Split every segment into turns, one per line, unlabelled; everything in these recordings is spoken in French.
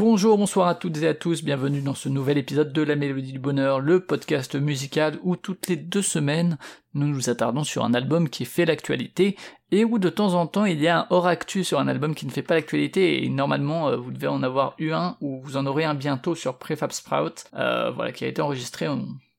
Bonjour, bonsoir à toutes et à tous, bienvenue dans ce nouvel épisode de La Mélodie du Bonheur, le podcast musical où toutes les deux semaines nous nous attardons sur un album qui fait l'actualité et où de temps en temps il y a un hors actu sur un album qui ne fait pas l'actualité et normalement euh, vous devez en avoir eu un ou vous en aurez un bientôt sur Prefab Sprout, euh, voilà qui a été enregistré.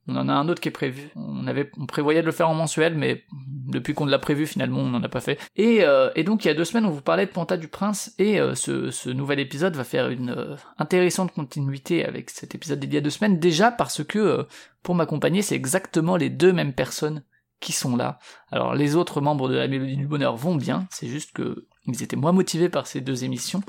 On en a un autre qui est prévu. On avait, on prévoyait de le faire en mensuel, mais depuis qu'on l'a prévu, finalement, on n'en a pas fait. Et, euh, et, donc, il y a deux semaines, on vous parlait de Panta du Prince, et euh, ce, ce, nouvel épisode va faire une euh, intéressante continuité avec cet épisode d'il y a deux semaines, déjà parce que, pour m'accompagner, c'est exactement les deux mêmes personnes qui sont là. Alors, les autres membres de la Mélodie du Bonheur vont bien, c'est juste que ils étaient moins motivés par ces deux émissions.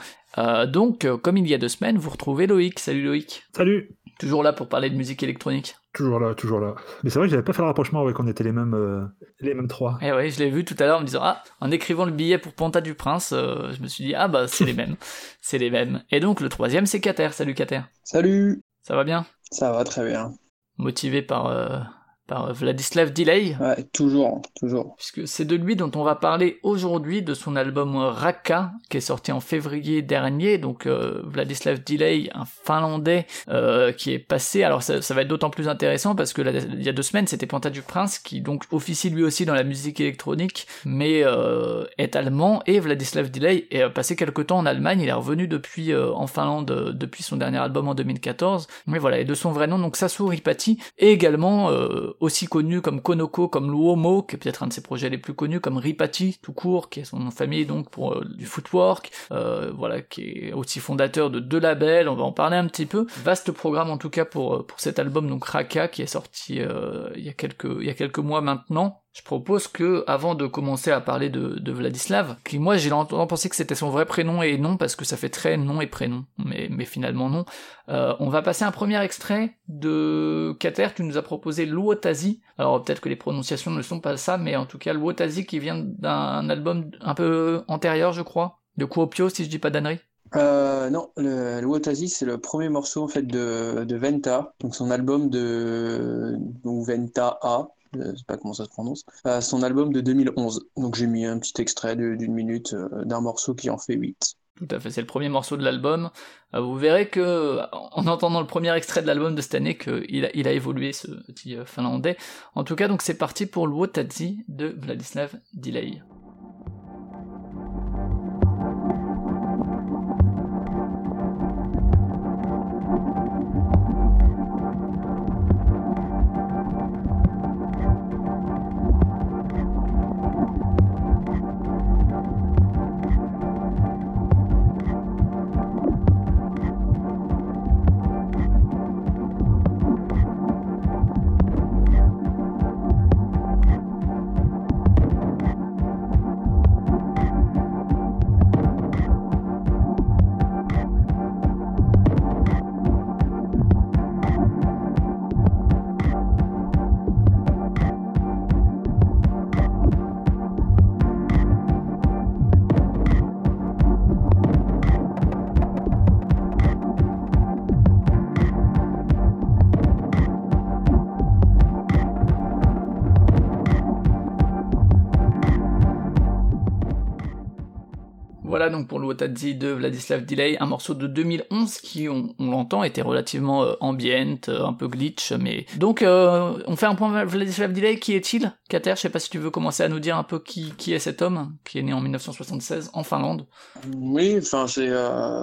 donc, comme il y a deux semaines, vous retrouvez Loïc. Salut Loïc.
Salut.
Toujours là pour parler de musique électronique.
Toujours là, toujours là. Mais c'est vrai que j'avais pas fait le rapprochement avec qu'on était les mêmes, euh, les mêmes trois.
Et eh ouais, je l'ai vu tout à l'heure en me disant ah, en écrivant le billet pour Panta du Prince, euh, je me suis dit ah bah c'est les mêmes, c'est les mêmes. Et donc le troisième c'est Kater. Salut Kater.
Salut.
Ça va bien?
Ça va très bien.
Motivé par euh, par Vladislav Delay.
Ouais, toujours, toujours.
Puisque c'est de lui dont on va parler aujourd'hui, de son album Raka, qui est sorti en février dernier. Donc euh, Vladislav Delay, un Finlandais euh, qui est passé. Alors ça, ça va être d'autant plus intéressant parce que il y a deux semaines, c'était Panta du Prince qui donc officie lui aussi dans la musique électronique, mais euh, est allemand. Et Vladislav Delay est passé quelques temps en Allemagne. Il est revenu depuis euh, en Finlande euh, depuis son dernier album en 2014. Mais voilà, et de son vrai nom, donc Sasu Ripati, et également aussi connu comme Konoko, comme Luomo, qui est peut-être un de ses projets les plus connus, comme Ripati, tout court, qui est son nom de famille donc pour euh, du footwork, euh, voilà, qui est aussi fondateur de deux labels, on va en parler un petit peu. Vaste programme en tout cas pour, euh, pour cet album, donc Raka, qui est sorti il, y a quelques, il y a quelques mois maintenant, je propose que, avant de commencer à parler de, de Vladislav, qui moi j'ai longtemps pensé que c'était son vrai prénom et non parce que ça fait très nom et prénom, mais, mais finalement non. Euh, on va passer un premier extrait de Kater, tu nous as proposé Luotazi. Alors peut-être que les prononciations ne sont pas ça, mais en tout cas Luotazi qui vient d'un album un peu antérieur, je crois, de Kuopio si je dis pas d'annerie.
Euh, non, le, c'est le premier morceau en fait de, de Venta, donc son album de donc Venta A, je sais pas comment ça se prononce, à son album de 2011. Donc j'ai mis un petit extrait d'une minute euh, d'un morceau qui en fait 8.
Tout à fait, c'est le premier morceau de l'album. Euh, vous verrez que, en entendant le premier extrait de l'album de cette année, qu'il a, il a évolué ce petit euh, finlandais. En tout cas, donc c'est parti pour Luotazi de Vladislav Delay. l'Otadzi de Vladislav Delay, un morceau de 2011 qui, on, l'entend, était relativement euh, ambient, euh, un peu glitch, mais... Donc, euh, on fait un point Vladislav Delay, qui est-il? Kater, je sais pas si tu veux commencer à nous dire un peu qui, est cet homme, qui est né en 1976 en Finlande.
Oui, enfin, c'est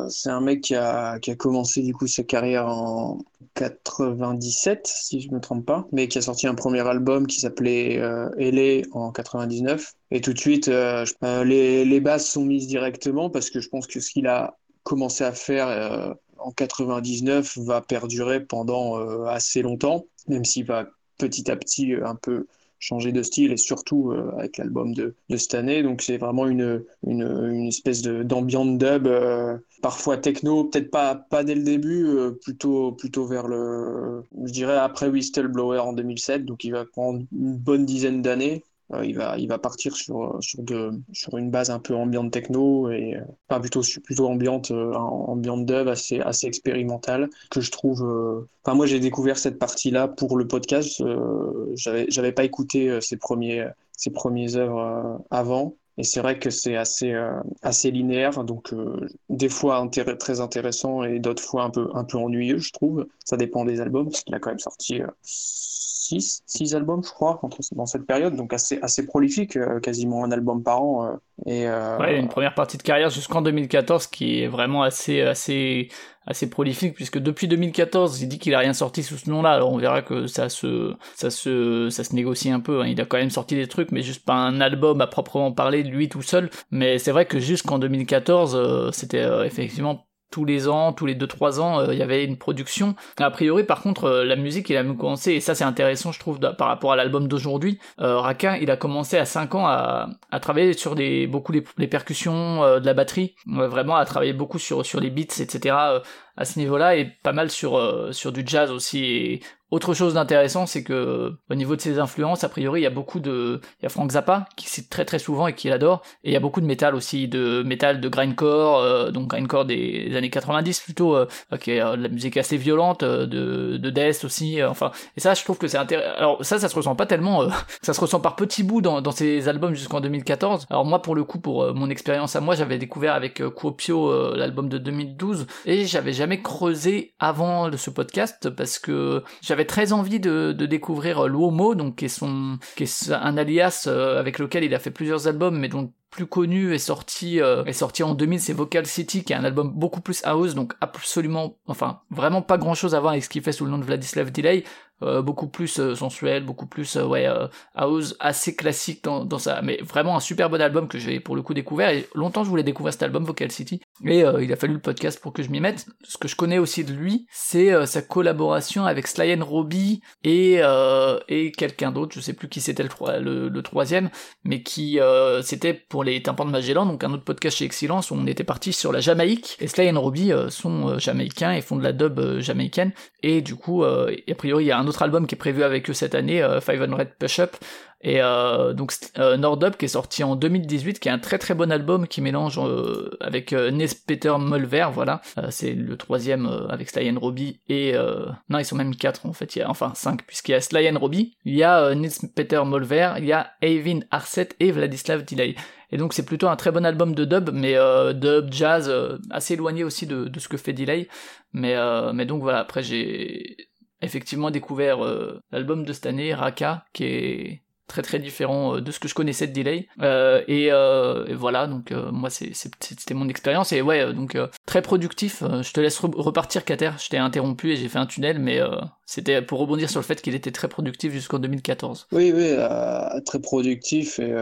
c'est un mec qui a, commencé du coup sa carrière en 97, si je me trompe pas, mais qui a sorti un premier album qui s'appelait euh, en 99. Et tout de suite, euh, euh, les, les, bases sont mises directement parce que je pense que ce qu'il a commencé à faire euh, en 99 va perdurer pendant assez longtemps, même s'il va petit à petit un peu changer de style et surtout euh, avec l'album de, de, cette année. Donc c'est vraiment une, une, une espèce d'ambiance dub, euh, parfois techno, peut-être pas, pas dès le début, euh, plutôt, plutôt vers le, je dirais après Whistleblower en 2007, donc il va prendre une bonne dizaine d'années. Il va il va partir sur sur une base un peu ambiante techno et pas plutôt plutôt ambiante ambiante assez expérimentale que je trouve. Enfin moi j'ai découvert cette partie là pour le podcast. j'avais j'avais pas écouté ses premiers ses premières œuvres avant et c'est vrai que c'est assez, euh, linéaire, donc euh, des fois très intéressant et d'autres fois un peu, un peu ennuyeux, je trouve. Ça dépend des albums, parce qu'il a quand même sorti 6 euh, albums, je crois, dans cette période, donc assez, assez prolifique, quasiment un album par an. et,
Ouais, une première partie de carrière jusqu'en 2014 qui est vraiment assez, assez assez prolifique puisque depuis 2014 il dit qu'il a rien sorti sous ce nom-là alors on verra que ça se ça se ça se négocie un peu hein. il a quand même sorti des trucs mais juste pas un album à proprement parler lui tout seul mais c'est vrai que jusqu'en 2014 euh, c'était euh, effectivement tous les ans, tous les 2-3 ans, euh, il y avait une production. A priori, par contre, euh, la musique, il a commencé, et ça c'est intéressant, je trouve, par rapport à l'album d'aujourd'hui. Euh, il a commencé à 5 ans à, à travailler sur des, beaucoup les, percussions, de la batterie, vraiment à travailler beaucoup sur, sur les beats, etc. à ce niveau-là, et pas mal sur, sur du jazz aussi. Et autre chose d'intéressant, c'est que au niveau de ses influences, a priori, il y a beaucoup de, il y a Frank Zappa qui cite très très souvent et qui adore, et il y a beaucoup de métal aussi, de métal de grindcore, euh, donc grindcore des années 90 plutôt, euh, qui est euh, de la musique assez violente, euh, de, de death aussi, enfin, et ça, je trouve que c'est intéressant. Alors ça, ça se ressent pas tellement, ça se ressent par petits bouts dans, dans ses albums jusqu'en 2014. Alors moi, pour le coup, pour mon expérience à moi, j'avais découvert avec Kuopio l'album de 2012, et j'avais jamais creusé avant ce podcast parce que j'avais très envie de, découvrir Luomo, donc qui est son, qui est un alias euh, avec lequel il a fait plusieurs albums, mais dont plus connu est sorti euh, est sorti en 2000 c'est Vocal City qui est un album beaucoup plus house donc absolument enfin vraiment pas grand chose à voir avec ce qu'il fait sous le nom de Vladislav Delay euh, beaucoup plus euh, sensuel beaucoup plus ouais house assez classique dans, dans ça mais vraiment un super bon album que j'ai pour le coup découvert et longtemps je voulais découvrir cet album Vocal City et il a fallu le podcast pour que je m'y mette ce que je connais aussi de lui c'est sa collaboration avec Sly and Robbie et et quelqu'un d'autre je sais plus qui c'était le, troisième mais qui c'était pour les tympans de Magellan, donc un autre podcast chez Excellence où on était parti sur la Jamaïque. Et Sly et Robbie euh, sont euh, jamaïcains et font de la dub euh, jamaïcaine. Et du coup, a priori, il y a un autre album qui est prévu avec eux cette année, 500 Push Up, et euh, donc euh, Nordup qui est sorti en 2018, qui est un très très bon album qui mélange euh, avec euh, Nes Peter Mulver, voilà, c'est le troisième avec Sly Robbie et non ils sont même quatre en fait, il y a enfin cinq puisqu'il y a Sly Robbie, il y a Nes Peter Mulver, il y a Avin Arset et Vladislav Delay. Et donc c'est plutôt un très bon album de dub, mais dub jazz assez éloigné aussi de, de, ce que fait Delay. Mais mais donc voilà, après j'ai effectivement découvert l'album de cette année, Raka, qui est très très différent euh, de ce que je connaissais de Delay. Euh, euh, et, voilà, donc moi c'était mon expérience et ouais, donc très productif. je te laisse repartir, Kater. Je t'ai interrompu et j'ai fait un tunnel, mais c'était pour rebondir sur le fait qu'il était très productif jusqu'en 2014.
Oui, oui, très productif et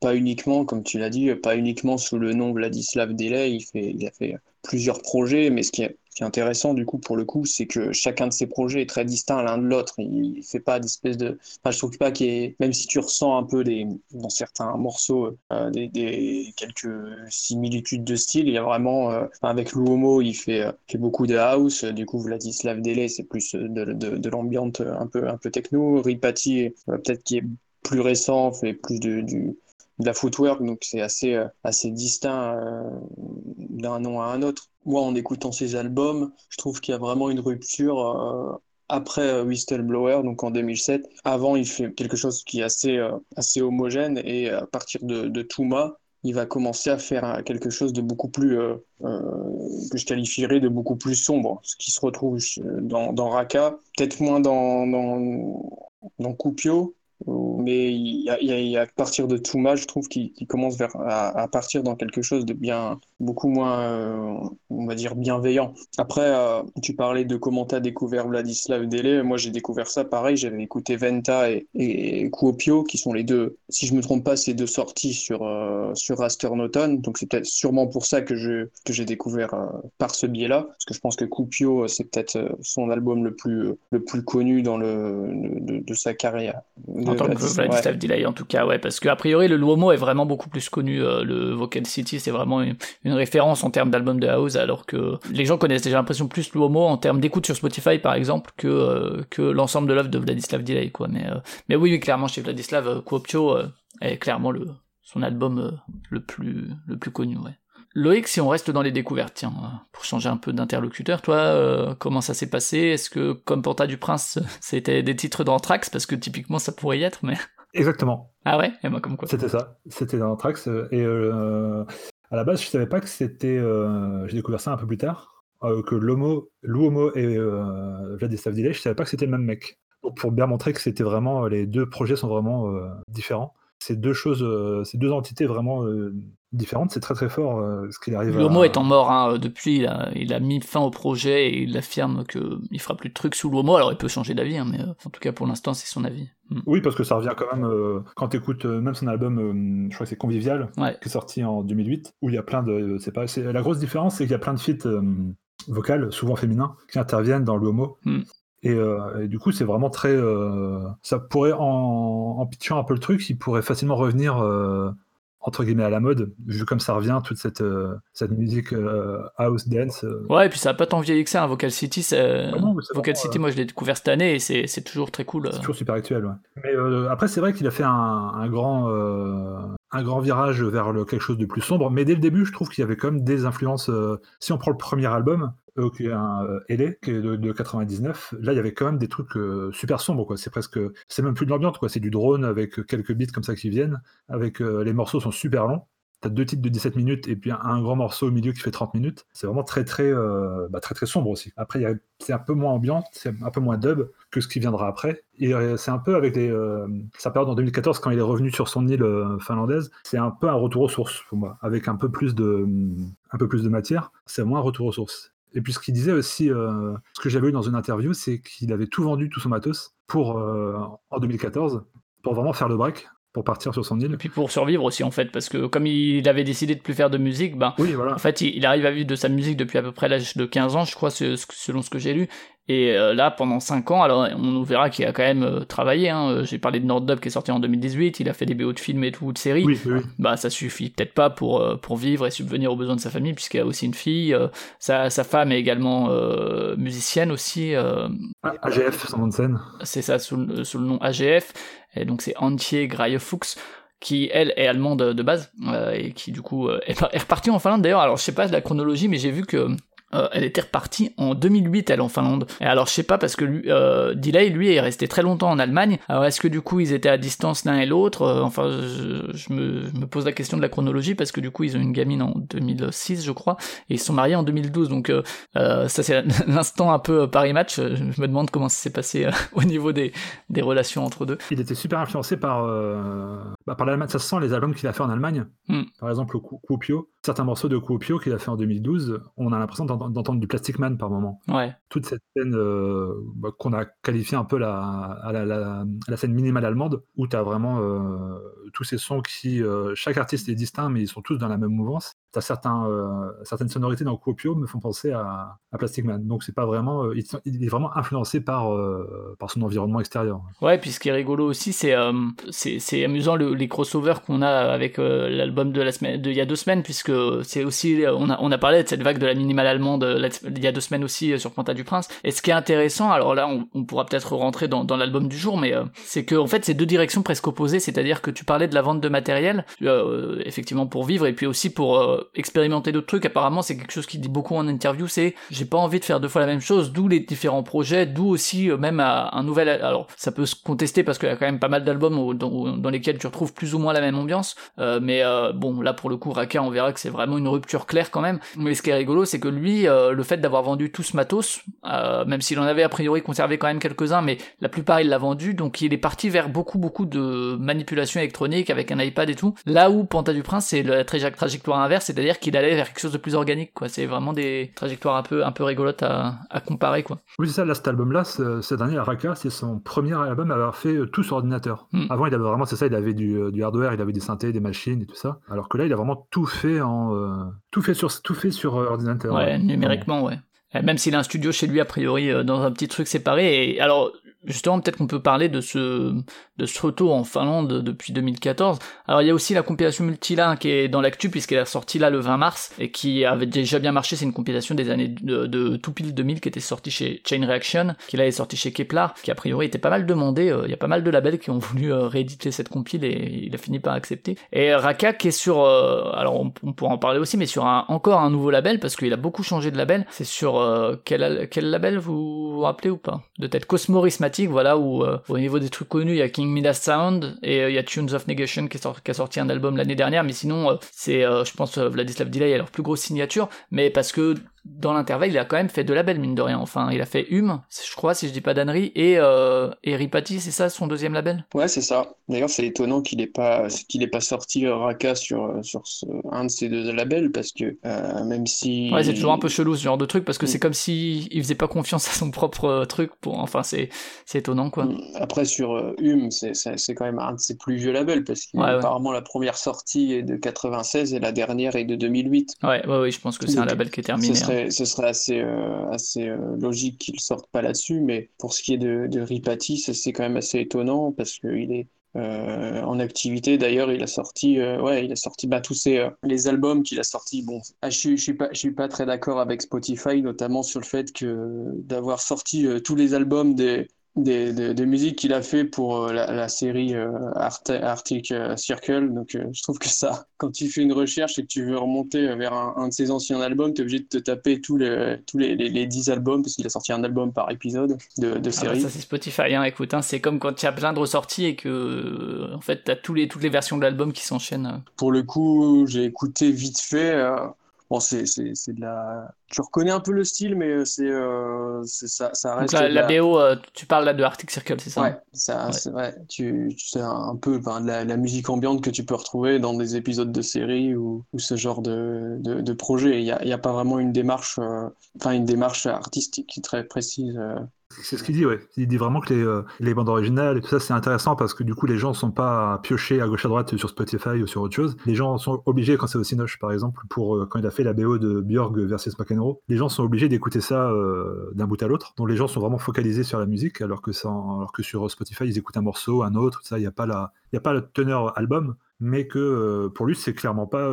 pas uniquement, comme tu l'as dit, pas uniquement sous le nom Vladislav Delay. Il il a fait plusieurs projets, mais ce qui est intéressant du coup pour le coup, c'est que chacun de ces projets est très distinct l'un de l'autre. Il fait pas d'espèce de. Enfin, je trouve pas qu'il est. Même si tu ressens un peu des dans certains morceaux euh, des, quelques similitudes de style, il y a vraiment euh, avec Luomo, il fait, euh, fait beaucoup de house. Du coup, Vladislav Delay, c'est plus de, de, de l'ambiance un peu un peu techno. Ripati, peut-être qui est plus récent, fait plus de, du de la footwork, donc c'est assez, assez distinct d'un nom à un autre moi, en écoutant ces albums, je trouve qu'il y a vraiment une rupture euh, après euh, Whistleblower, donc en 2007. Avant, il fait quelque chose qui est assez, euh, assez homogène et à partir de, de Touma, il va commencer à faire quelque chose de beaucoup plus, que je qualifierais de beaucoup plus sombre, ce qui se retrouve dans, dans Raka, peut-être moins dans, dans, dans Kupio, mais il y a, à partir de Touma, je trouve qu'il commence à, à, partir dans quelque chose de bien, beaucoup moins, euh, on va dire, bienveillant. Après, euh, tu parlais de comment tu as découvert Vladislav Dele. Moi, j'ai découvert ça pareil. J'avais écouté Venta et, et Kuopio, qui sont les deux, si je me trompe pas, ces deux sorties sur, euh, sur Raster Noton. Donc, c'est peut-être sûrement pour ça que je que j'ai découvert par ce biais-là. Parce que je pense que Kuopio, c'est peut-être son album le plus, le plus connu dans le, de, de sa carrière.
En tant que Vladislav Delay, en tout cas, ouais. Parce que, a priori, le Luomo est vraiment beaucoup plus connu. le Vocal City, c'est vraiment une une référence en termes d'album de house, alors que les gens connaissent déjà l'impression plus Luomo en termes d'écoute sur Spotify par exemple que euh, que l'ensemble de l'œuvre de Vladislav Delay quoi. Mais euh, mais oui, clairement chez Vladislav euh, Kuopio est clairement le son album le plus le plus connu ouais. Loïc, si on reste dans les découvertes, tiens, pour changer un peu d'interlocuteur, toi, comment ça s'est passé? Est-ce que, comme Porta du Prince, c'était des titres d'Anthrax Parce que typiquement, ça pourrait y être, mais...
Exactement.
Ah ouais? Et moi, comme quoi
C'était ça. C'était dans Trax. Et euh, à la base, je savais pas que c'était. Euh, j'ai découvert ça un peu plus tard. Euh, que Lomo, Luomo et Vladislav Delay, je savais pas que c'était le même mec. pour bien montrer que c'était vraiment. Les deux projets sont vraiment différents. C'est deux choses, ces deux entités vraiment différente, c'est très très fort euh, ce qu'il arrive
L'homo étant mort hein, depuis, il a, mis fin au projet et il affirme qu'il fera plus de trucs sous l'homo, alors il peut changer d'avis, hein, mais euh, en tout cas pour l'instant c'est son avis.
Hmm. Oui, parce que ça revient quand même, euh, quand tu écoutes même son album, je crois que c'est Convivial, qui est sorti en 2008, où il y a plein de... C'est pas, la grosse différence c'est qu'il y a plein de feats vocales, souvent féminins, qui interviennent dans l'homo. Hmm. Et, du coup, c'est vraiment très. ça pourrait, en, en, pitchant un peu le truc, il pourrait facilement revenir entre guillemets à la mode, vu comme ça revient, toute cette, euh, cette musique euh, house dance. Euh.
Ouais, et puis ça a pas tant vieilli que ça, hein, Vocal City. Ah Vocal City, moi je l'ai découvert cette année et c'est toujours très cool.
C'est toujours super actuel, ouais. Mais après, c'est vrai qu'il a fait un, un grand, un grand virage vers le, quelque chose de plus sombre, mais dès le début, je trouve qu'il y avait quand même des influences. si on prend le premier album, euh, qui est un euh, LA qui est de, 99. Là, il y avait quand même des trucs euh, super sombres, quoi. C'est presque, c'est même plus de l'ambiance, quoi. C'est du drone avec quelques beats comme ça qui viennent. Avec les morceaux sont super longs. T'as deux titres de 17 minutes et puis un, grand morceau au milieu qui fait 30 minutes. C'est vraiment très très, bah, très très sombre aussi. Après, c'est un peu moins ambiant, c'est un peu moins dub que ce qui viendra après. Et c'est un peu avec sa période en 2014 quand il est revenu sur son île finlandaise. C'est un peu un retour aux sources pour moi, avec un peu plus de, un peu plus de matière. C'est moins un retour aux sources. Et puis ce qu'il disait aussi, euh, ce que j'avais eu dans une interview, c'est qu'il avait tout vendu, tout son matos, pour, euh, en 2014, pour vraiment faire le break, pour partir sur son île.
Et puis pour survivre aussi en fait, parce que comme il avait décidé de plus faire de musique, ben,
oui, voilà.
en fait il, arrive à vivre de sa musique depuis à peu près l'âge de 15 ans, je crois, selon ce que j'ai lu, et euh, là, pendant 5 ans, alors on verra qu'il a quand même euh, travaillé. Hein. Euh, j'ai parlé de Norddub qui est sorti en 2018, il a fait des BO de films et tout, de séries.
Oui, oui.
Bah ça suffit peut-être pas pour, pour vivre et subvenir aux besoins de sa famille, puisqu'il a aussi une fille. sa, sa femme est également musicienne aussi.
AGF, son nom de scène.
C'est ça, sous, sous, le nom AGF. Et donc c'est Antje Greifux qui elle est allemande de base et qui du coup est, est repartie en Finlande d'ailleurs alors je sais pas la chronologie mais j'ai vu que euh, elle était repartie en 2008, elle, en Finlande. Et alors, je sais pas, parce que lui, euh, Delay, lui, est resté très longtemps en Allemagne. Alors, est-ce que du coup, ils étaient à distance l'un et l'autre? Euh, Enfin, je, me, me, pose la question de la chronologie, parce que du coup, ils ont une gamine en 2006, je crois, et ils sont mariés en 2012. Donc, euh, ça, c'est l'instant un peu Paris Match. Je me demande comment ça s'est passé au niveau des, des relations entre deux.
Il était super influencé par, bah, par l'Allemagne. Ça se sent les albums qu'il a fait en Allemagne. Hmm. Par exemple, Kuopio. Certains morceaux de Kuopio qu'il a fait en 2012, on a l'impression d'entendre du Plastic Man par moment.
Ouais.
Toute cette scène euh, bah, qu'on a qualifiée un peu la, la, la, scène minimale allemande, où tu as vraiment euh, tous ces sons qui. Euh, chaque artiste est distinct, mais ils sont tous dans la même mouvance euh, certaines sonorités dans Kuopio me font penser à, à Plastic Man. Donc c'est pas vraiment, euh, il, est vraiment influencé par, euh, par son environnement extérieur.
Ouais, puis ce qui est rigolo aussi, c'est c'est amusant les crossovers qu'on a avec l'album de la semaine, il y a deux semaines, puisque c'est aussi, on a, on a parlé de cette vague de la minimale allemande il y a deux semaines aussi sur Panta du Prince. Et ce qui est intéressant, alors là, on, on pourra peut-être rentrer dans, dans l'album du jour, mais c'est que en fait, c'est deux directions presque opposées, c'est-à-dire que tu parlais de la vente de matériel, effectivement pour vivre, et puis aussi pour expérimenter d'autres trucs. Apparemment, c'est quelque chose qu'il dit beaucoup en interview, c'est j'ai pas envie de faire deux fois la même chose, d'où les différents projets, d'où aussi euh, même un nouvel. Alors, ça peut se contester parce qu'il y a quand même pas mal d'albums dans, lesquels tu retrouves plus ou moins la même ambiance. Euh, mais euh, bon, là pour le coup, Raka, on verra que c'est vraiment une rupture claire quand même. Mais ce qui est rigolo, c'est que lui, le fait d'avoir vendu tout ce matos, même s'il en avait a priori conservé quand même quelques-uns, mais la plupart il l'a vendu, donc il est parti vers beaucoup beaucoup de manipulation électronique avec un iPad et tout. Là où Panta du Prince, c'est la trajectoire inverse, c'est-à-dire qu'il allait vers quelque chose de plus organique, quoi. C'est vraiment des trajectoires un peu, un peu rigolotes à, comparer, quoi.
Oui, c'est ça, là, cet album-là, ce, dernier, Araka, c'est son premier album à avoir fait euh, tout sur ordinateur. Hmm. Avant, il avait vraiment, c'est ça, il avait du, du, hardware, il avait des synthés, des machines et tout ça. Alors que là, il a vraiment tout fait en, euh, tout fait sur, tout fait sur euh, ordinateur.
Ouais, numériquement, ouais. Même s'il a un studio chez lui, a priori, dans un petit truc séparé. Et alors, justement, peut-être qu'on peut parler de ce, de ce retour en Finlande depuis 2014. Alors, il y a aussi la compilation Multila qui est dans l'actu puisqu'elle est sortie là le 20 mars et qui avait déjà bien marché. C'est une compilation des années de, de, tout pile 2000 qui était sortie chez Chain Reaction, qui là est sortie chez Kepler, qui a priori était pas mal demandé. Euh, il y a pas mal de labels qui ont voulu euh, rééditer cette compile et il a fini par accepter. Et Raka qui est sur, euh, alors on, pourra en parler aussi, mais sur encore un nouveau label parce qu'il a beaucoup changé de label. C'est sur quel, quel label vous vous rappelez ou pas? De tête Voilà, où euh, au niveau des trucs connus, il y a King Midas Sound et euh, il y a Tunes of Negation qui, qui, a sorti un album l'année dernière, mais sinon, euh, c'est, je pense, Vladislav Delay a leur plus grosse signature, mais parce que dans l'intervalle, il a quand même fait de labels, mine de rien. Enfin, il a fait Hume, je crois, si je dis pas d'annerie, et, euh, et Ripati, c'est ça son deuxième label?
Ouais, c'est ça. D'ailleurs, c'est étonnant qu'il n'ait pas, qu'il ait pas sorti Raka sur, sur un de ces deux labels, parce que euh, même si.
Ouais, c'est toujours un peu chelou ce genre de truc, parce que c'est comme s'il il faisait pas confiance à son propre euh, truc. Pour... Enfin, c'est, étonnant, quoi. Mm.
Après, sur euh, Hume, c'est, quand même un de ses plus vieux labels, parce qu'apparemment, la première sortie est de 96 et la dernière est de 2008.
Ouais, ouais, ouais je pense que c'est un label qui est terminé.
Ce serait assez, euh, assez euh, logique qu'il sorte pas là-dessus, mais pour ce qui est de, de Ripati, c'est quand même assez étonnant parce qu'il est euh, en activité. D'ailleurs, il a sorti, ouais, il a sorti bah, tous ces, les albums qu'il a sortis. Bon, ah, je, suis, je suis pas, suis pas très d'accord avec Spotify, notamment sur le fait que d'avoir sorti tous les albums des des, des, musiques qu'il a fait pour euh, la, série euh, Arctic euh, Circle. Donc, je trouve que ça, quand tu fais une recherche et que tu veux remonter vers un, de ses anciens albums, tu es obligé de te taper tous les, tous les, les, 10 albums parce qu'il a sorti un album par épisode de, de ah bah série.
ça, c'est Spotify, hein, écoute, hein, c'est comme quand tu as plein de ressorties et que, en fait, tu as tous les, toutes les versions de l'album qui s'enchaînent.
Pour le coup, j'ai écouté vite fait. Bon, c'est de la. Tu reconnais un peu le style, mais c'est euh, ça, ça reste.
Donc la, BO, euh, tu parles là de Arctic Circle, c'est ça
Ouais, ça, c'est vrai. Tu, tu sais un peu ben, la, la, musique ambiante que tu peux retrouver dans des épisodes de séries ou, ou ce genre de, de, de projet. Il n'y a, y a, pas vraiment une démarche, euh, enfin une démarche artistique très précise.
C'est ce qu'il dit, ouais. Il dit vraiment que les, euh, les, bandes originales et tout ça, c'est intéressant parce que du coup, les gens sont pas piochés à gauche à droite sur Spotify ou sur autre chose. Les gens sont obligés, quand c'est au Cinoche, par exemple, pour euh, quand il a fait la BO de Björk versus McEnroe, les gens sont obligés d'écouter ça euh, d'un bout à l'autre. Donc les gens sont vraiment focalisés sur la musique, alors que, sur Spotify, ils écoutent un morceau, un autre, il n'y a pas la, a pas le teneur album, mais que pour lui, c'est clairement pas,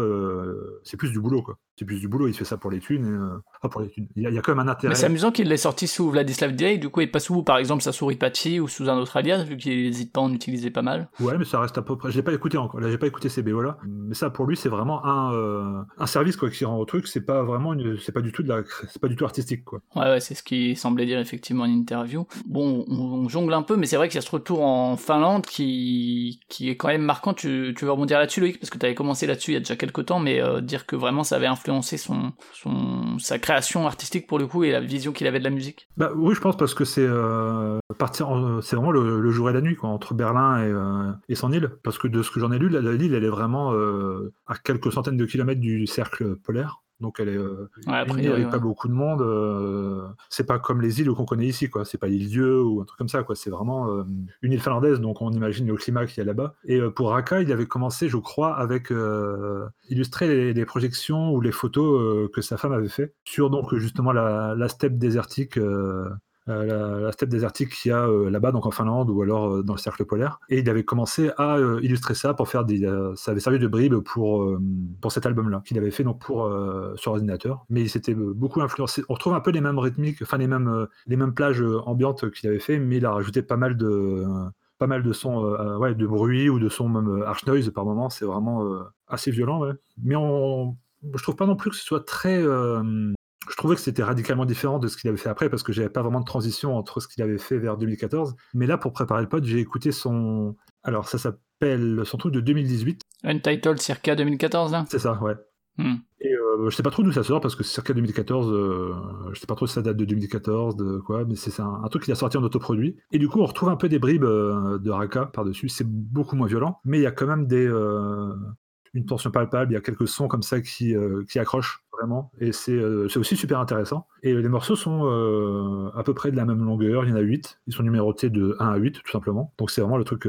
c'est plus du boulot, quoi c'est plus du boulot, il fait ça pour les thunes. Euh, ah, pour les thunes. Il, y a, quand même un intérêt.
Mais c'est amusant qu'il l'ait sorti sous Vladislav Day, du coup, il passe sous, par exemple, sa souris Patchy ou sous un autre alias, vu qu'il n'hésite pas à en utiliser pas mal.
Ouais, mais ça reste à peu près. J'ai pas écouté encore. Là, j'ai pas écouté ces BO là. Mais ça, pour lui, c'est vraiment un, euh, un service quoi qui rend au truc. C'est pas vraiment, c'est pas du tout de la, c'est pas du tout artistique quoi.
Ouais, ouais, c'est ce qu'il semblait dire effectivement en interview. Bon, on, jongle un peu, mais c'est vrai qu'il y a ce retour en Finlande qui, qui est quand même marquant. Tu, tu rebondir là-dessus, Loïc, parce que tu avais commencé là-dessus il y a déjà quelques temps, mais euh, dire que vraiment ça avait influencé son sa création artistique pour le coup et la vision qu'il avait de la musique
bah, Oui, je pense parce que c'est euh, vraiment le, jour et la nuit quoi, entre Berlin et, euh, et son île. Parce que de ce que j'en ai lu, l'île elle est vraiment euh, à quelques centaines de kilomètres du cercle polaire. Donc elle est euh, ouais, pas beaucoup de monde. Euh, c'est pas comme les îles qu'on connaît ici, quoi. C'est pas l'île Dieu ou un truc comme ça, quoi. C'est vraiment euh, une île finlandaise, donc on imagine le climat qu'il y a là-bas. Et pour Raka, il avait commencé, je crois, avec illustrer les, projections ou les photos que sa femme avait fait sur donc justement la, la steppe désertique euh, la, steppe désertique qu'il y a euh, là-bas, donc en Finlande ou alors euh, dans le cercle polaire. Et il avait commencé à illustrer ça pour faire des. ça avait servi de bribe pour, pour cet album-là, qu'il avait fait donc pour, sur ordinateur. Mais il s'était beaucoup influencé. On retrouve un peu les mêmes rythmiques, enfin les mêmes, les mêmes plages ambiantes qu'il avait fait, mais il a rajouté pas mal de pas mal de sons, ouais, de bruit ou de sons même harsh noise par moment. C'est vraiment assez violent. Mais on, je trouve pas non plus que ce soit très trouvais que c'était radicalement différent de ce qu'il avait fait après parce que j'avais pas vraiment de transition entre ce qu'il avait fait vers 2014. Mais là, pour préparer le pod, j'ai écouté son. Alors, ça s'appelle son truc de 2018.
Untitled circa 2014, là?
C'est ça, ouais. Hmm. Et euh, je sais pas trop d'où ça sort parce que circa 2014. Euh, je sais pas trop si ça date de 2014, de quoi, mais c'est un, truc qui a sorti en autoproduit. Et du coup, on retrouve un peu des bribes euh, de Raka par-dessus. C'est beaucoup moins violent, mais il y a quand même des, une tension palpable. Il y a quelques sons comme ça qui, qui accrochent Et c'est aussi super intéressant. Et les morceaux sont à peu près de la même longueur. Il y en a 8. Ils sont numérotés de 1 à 8, tout simplement. Donc c'est vraiment le truc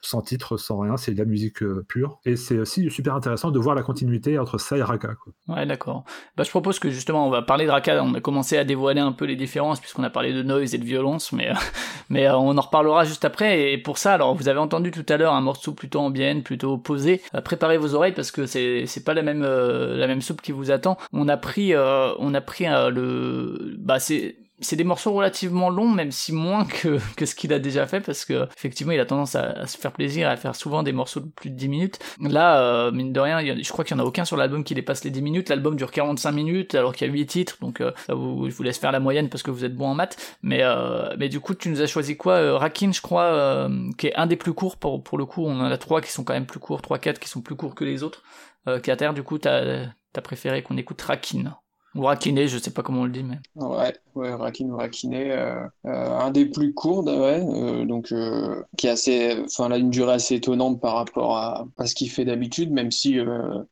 sans titre, sans rien. C'est de la musique pure. Et c'est aussi super intéressant de voir la continuité entre ça et Raka.
Ouais, d'accord. Bah, je propose que justement, on va parler de Raka. On a commencé à dévoiler un peu les différences puisqu'on a parlé de noise et de violence, mais, mais on en reparlera juste après. Et pour ça, alors vous avez entendu tout à l'heure un morceau plutôt ambiant, plutôt posé. préparez vos oreilles parce que c'est pas la même la même soupe qui vous On a pris on a pris le bah c'est c'est des morceaux relativement longs, même si moins que, que ce qu'il a déjà fait, parce que effectivement, il a tendance à, se faire plaisir, à faire souvent des morceaux de plus de 10 minutes. Là, euh, mine de rien, je crois qu'il y en a aucun sur l'album qui dépasse les 10 minutes. L'album dure 45 minutes, alors qu'il y a 8 titres, donc euh, je vous laisse faire la moyenne parce que vous êtes bon en maths. Mais, euh, mais du coup, tu nous as choisi quoi Rakin, je crois, qui est un des plus courts pour, pour le coup. On en a trois qui sont quand même plus courts, trois, quatre qui sont plus courts que les autres. Euh, Kater, du coup, t'as as préféré qu'on écoute Rakin. Ou Rakiné, je sais pas comment on le dit, mais.
Ouais, ouais, Rakin ou Rakiné, euh, euh, un des plus courts, ouais, euh, donc qui est assez, enfin, une durée assez étonnante par rapport à, ce qu'il fait d'habitude, même si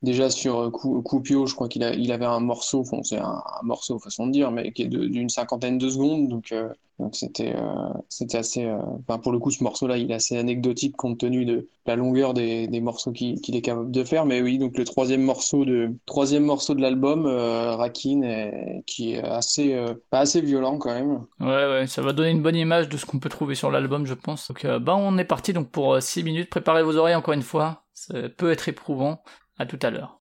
déjà sur Coupio, je crois qu'il a, il avait un morceau, c'est un, morceau façon de dire, mais qui est d'une cinquantaine de secondes, donc donc c'était euh, assez. Euh, enfin, pour le coup, ce morceau-là, il est assez anecdotique compte tenu de la longueur des, des morceaux qu'il est capable de faire. Mais oui, donc le troisième morceau de troisième morceau de l'album, euh, Rakin, qui est assez assez violent quand même.
Ouais, ouais, ça va donner une bonne image de ce qu'on peut trouver sur l'album, je pense. Donc, bah, on est parti donc pour 6 minutes. Préparez vos oreilles encore une fois. Ça peut être éprouvant. À tout à l'heure.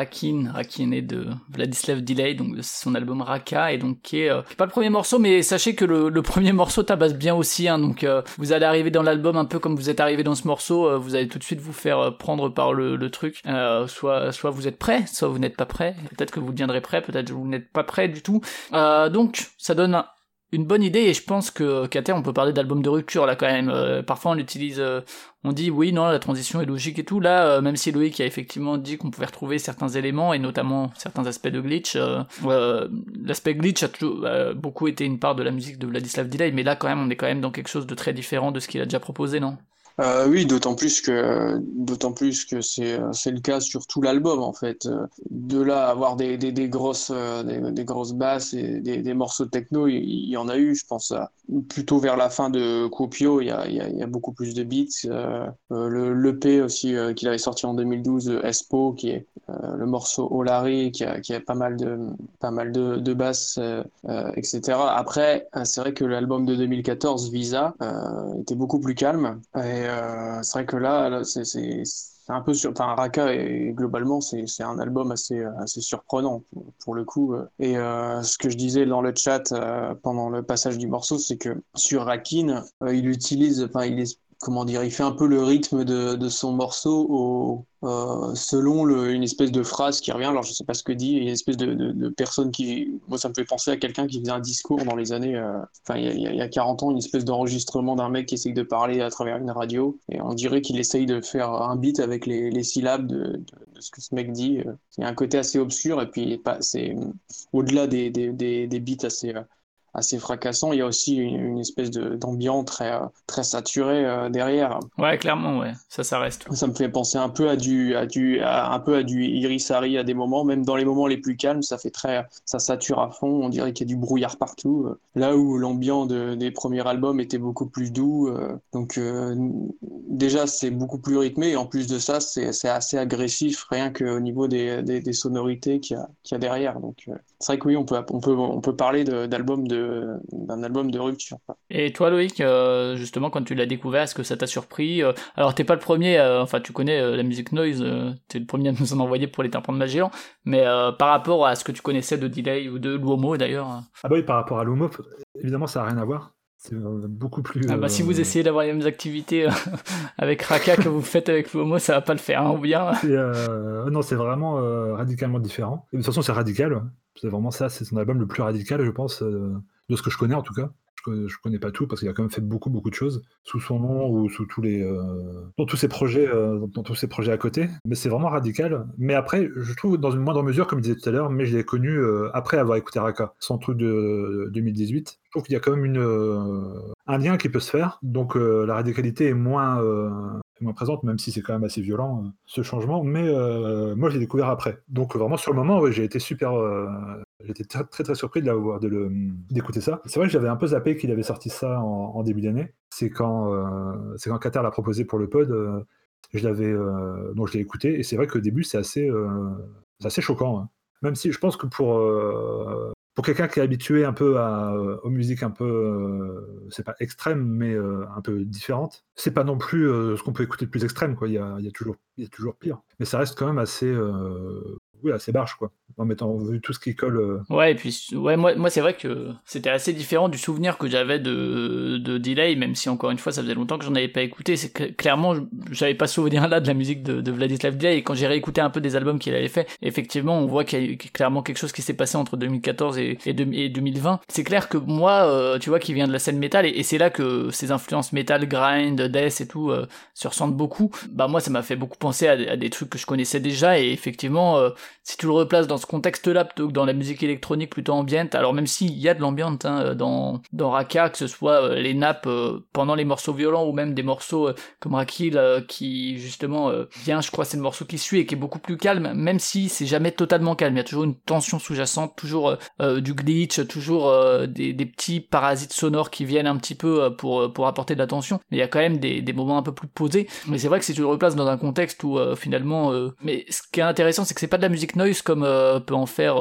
Rakin, Rakin est de Vladislav Delay, donc son album Raka, et donc qui est, euh, pas le premier morceau, mais sachez que le, premier morceau tabasse bien aussi, hein, donc euh, vous allez arriver dans l'album un peu comme vous êtes arrivé dans ce morceau, euh, vous allez tout de suite vous faire prendre par le, le truc, soit soit vous êtes prêt, soit vous n'êtes pas prêt, peut-être que vous deviendrez prêt, peut-être que vous n'êtes pas prêt du tout, donc ça donne une bonne idée et je pense que qu'à terme on peut parler d'album de rupture là quand même. Euh, parfois on utilise, euh, on dit oui non la transition est logique et tout. Là euh, même si Loïc a effectivement dit qu'on pouvait retrouver certains éléments et notamment certains aspects de glitch, l'aspect glitch a toujours, beaucoup été une part de la musique de Vladislav Delay, mais là quand même on est quand même dans quelque chose de très différent de ce qu'il a déjà proposé non?
Euh, oui, d'autant plus que d'autant plus que c'est c'est le cas sur tout l'album en fait. De là à avoir des, des, grosses euh, des, grosses basses et des, morceaux techno, il, y en a eu. Je pense plutôt vers la fin de Copio, il y a, y a, beaucoup plus de beats. Euh, le l'EP aussi qu'il avait sorti en 2012, Espo, qui est le morceau Olari, qui a, qui a pas mal de pas mal de, de basses, etc. Après, c'est vrai que l'album de 2014, Visa, était beaucoup plus calme. Et euh, c'est vrai que là, c'est un peu sur. Enfin, Raka, et globalement, c'est un album assez, assez surprenant pour, le coup. Et euh, ce que je disais dans le chat euh, pendant le passage du morceau, c'est que sur Rakin, il utilise. Enfin, comment dire, il fait un peu le rythme de, son morceau au, euh, selon une espèce de phrase qui revient. Alors je sais pas ce que dit, une espèce de, personne qui, moi ça me fait penser à quelqu'un qui faisait un discours dans les années, euh, enfin il, y a 40 ans, une espèce d'enregistrement d'un mec qui essaye de parler à travers une radio, et on dirait qu'il essaye de faire un beat avec les, syllabes de, ce que ce mec dit. Il y a un côté assez obscur, et puis c'est au-delà des, des beats assez assez fracassant. Il y a aussi une, espèce d'ambiance très, très saturée euh, derrière.
Ouais, clairement, ouais. Ça, ça reste.
Ça me fait penser un peu à du, à du, à, un peu à du Iris Harry à des moments, même dans les moments les plus calmes, ça fait très, ça sature à fond. On dirait qu'il y a du brouillard partout. Là où l'ambiance de, des premiers albums était beaucoup plus doux. Euh, donc, euh, déjà, c'est beaucoup plus rythmé et en plus de ça, c'est assez agressif, rien qu'au niveau des, des, des sonorités qu'il y, y, a derrière. Donc, c'est vrai que oui, on peut, on peut, on peut parler d'album de, d'un album de rupture.
Et toi, Loïc, euh, justement, quand tu l'as découvert, est-ce que ça t'a surpris euh, Alors, t'es pas le premier, euh, enfin, tu connais la musique noise, t'es le premier à nous en envoyer pour les tympans de Magellan, mais par rapport à ce que tu connaissais de Delay ou de Luomo d'ailleurs.
Ah bah oui, par rapport à Luomo, évidemment, ça n'a rien à voir. C'est beaucoup plus.
Ah bah, si vous essayez d'avoir les mêmes activités avec Raka que vous faites avec Luomo, ça va pas le faire, hein, ou bien.
non, c'est vraiment radicalement différent. Et de toute façon, c'est radical. C'est vraiment ça, c'est son album le plus radical, je pense, de ce que je connais en tout cas. Je, je connais pas tout parce qu'il a quand même fait beaucoup beaucoup de choses sous son nom ou sous tous les euh, dans tous ses projets euh, dans tous ses projets à côté. Mais c'est vraiment radical. Mais après, je trouve dans une moindre mesure, comme je disais tout à l'heure, mais je l'ai connu euh, après avoir écouté Raka, son truc de 2018. Je trouve qu'il y a quand même un lien qui peut se faire. Donc la radicalité est moins moins présente, même si c'est quand même assez violent ce changement. Mais moi, je l'ai découvert après. Donc vraiment sur le moment, j'ai été super J'étais très, très, surpris de de d'écouter ça. C'est vrai que j'avais un peu zappé qu'il avait sorti ça en, début d'année. C'est quand, euh, c'est quand Qatar l'a proposé pour le pod. Euh, je l'avais, euh, donc je l'ai écouté et c'est vrai qu'au début c'est assez, assez choquant. Hein. Même si je pense que pour pour quelqu'un qui est habitué un peu à, aux musiques un peu, c'est pas extrême, mais un peu différentes, c'est pas non plus ce qu'on peut écouter de plus extrême. Quoi. Il, y a toujours, il y a toujours pire. Mais ça reste quand même assez, oui, assez barge, quoi en mettant vu tout ce qui colle. Euh.
Ouais, et puis ouais, moi, moi c'est vrai que c'était assez différent du souvenir que j'avais de, de Delay, même si encore une fois ça faisait longtemps que j'en avais pas écouté. C'est clairement, j'avais pas souvenir là de la musique de, de Vladislav Delay, et quand j'ai réécouté un peu des albums qu'il avait fait, effectivement, on voit qu'il y a clairement quelque chose qui s'est passé entre 2014 et, et, 2020. C'est clair que moi, euh, tu vois, qui vient de la scène métal, et, c'est là que ces influences métal, grind, death et tout euh, se ressentent beaucoup. Bah moi, ça m'a fait beaucoup penser à, à, des trucs que je connaissais déjà, et effectivement, si tu le replaces dans ce contexte-là plutôt que dans la musique électronique plutôt ambiante. Alors même s'il y a de l'ambiance hein, dans dans Raka, que ce soit euh, les nappes euh, pendant les morceaux violents ou même des morceaux euh, comme Rakil qui justement vient, je crois, c'est le morceau qui suit et qui est beaucoup plus calme, même si c'est jamais totalement calme. Il y a toujours une tension sous-jacente, toujours du glitch, toujours des, des, petits parasites sonores qui viennent un petit peu pour pour apporter de la tension. Mais il y a quand même des, des moments un peu plus posés. Mais c'est vrai que si tu le replaces dans un contexte où finalement, mais ce qui est intéressant, c'est que c'est pas de la musique musique noise comme peut en faire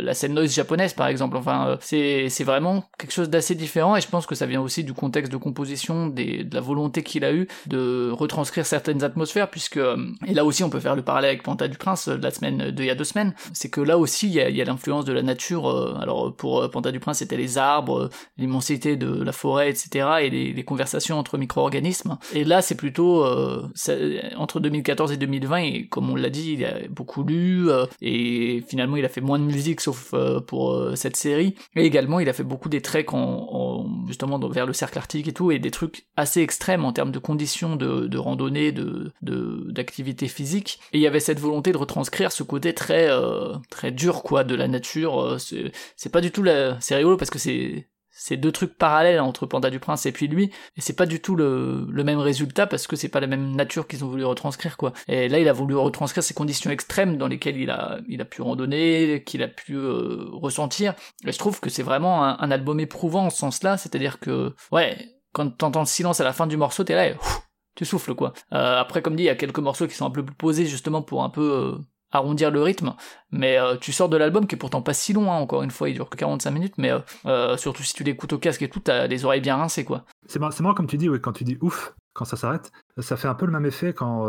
la scène noise japonaise par exemple. Enfin, c'est c'est vraiment quelque chose d'assez différent et je pense que ça vient aussi du contexte de composition, des, de la volonté qu'il a eu de retranscrire certaines atmosphères puisque et là aussi on peut faire le parallèle avec Panta du Prince de la semaine de il y a deux semaines, c'est que là aussi il y a, y a l'influence de la nature. alors pour Panta du Prince c'était les arbres, l'immensité de la forêt, etc. et les, les conversations entre micro-organismes. Et là c'est plutôt entre 2014 et 2020 et comme on l'a dit il a beaucoup lu et finalement il a fait moins de musique sauf pour cette série. Et également il a fait beaucoup des treks en, justement vers le cercle arctique et tout et des trucs assez extrêmes en termes de conditions de, de randonnée de d'activité physique. Et il y avait cette volonté de retranscrire ce côté très très dur quoi de la nature. C'est pas du tout la c'est rigolo parce que c'est c'est deux trucs parallèles entre Panda du Prince et puis lui, et c'est pas du tout le, même résultat parce que c'est pas la même nature qu'ils ont voulu retranscrire quoi. Et là il a voulu retranscrire ces conditions extrêmes dans lesquelles il a, il a pu randonner, qu'il a pu euh, ressentir. Et je trouve que c'est vraiment un, album éprouvant en ce sens-là, c'est-à-dire que ouais, quand t'entends le silence à la fin du morceau, t'es là, et, tu souffles quoi. Euh, après comme dit, il y a quelques morceaux qui sont un peu plus posés justement pour un peu euh, arrondir le rythme, mais euh, tu sors de l'album qui est pourtant pas si long, hein, encore une fois, il dure que 45 minutes, mais euh, euh, surtout si tu l'écoutes au casque et tout, t'as les oreilles bien rincées, quoi.
C'est marrant, comme tu dis, quand tu dis ouf, quand ça s'arrête, ça fait un peu le même effet quand,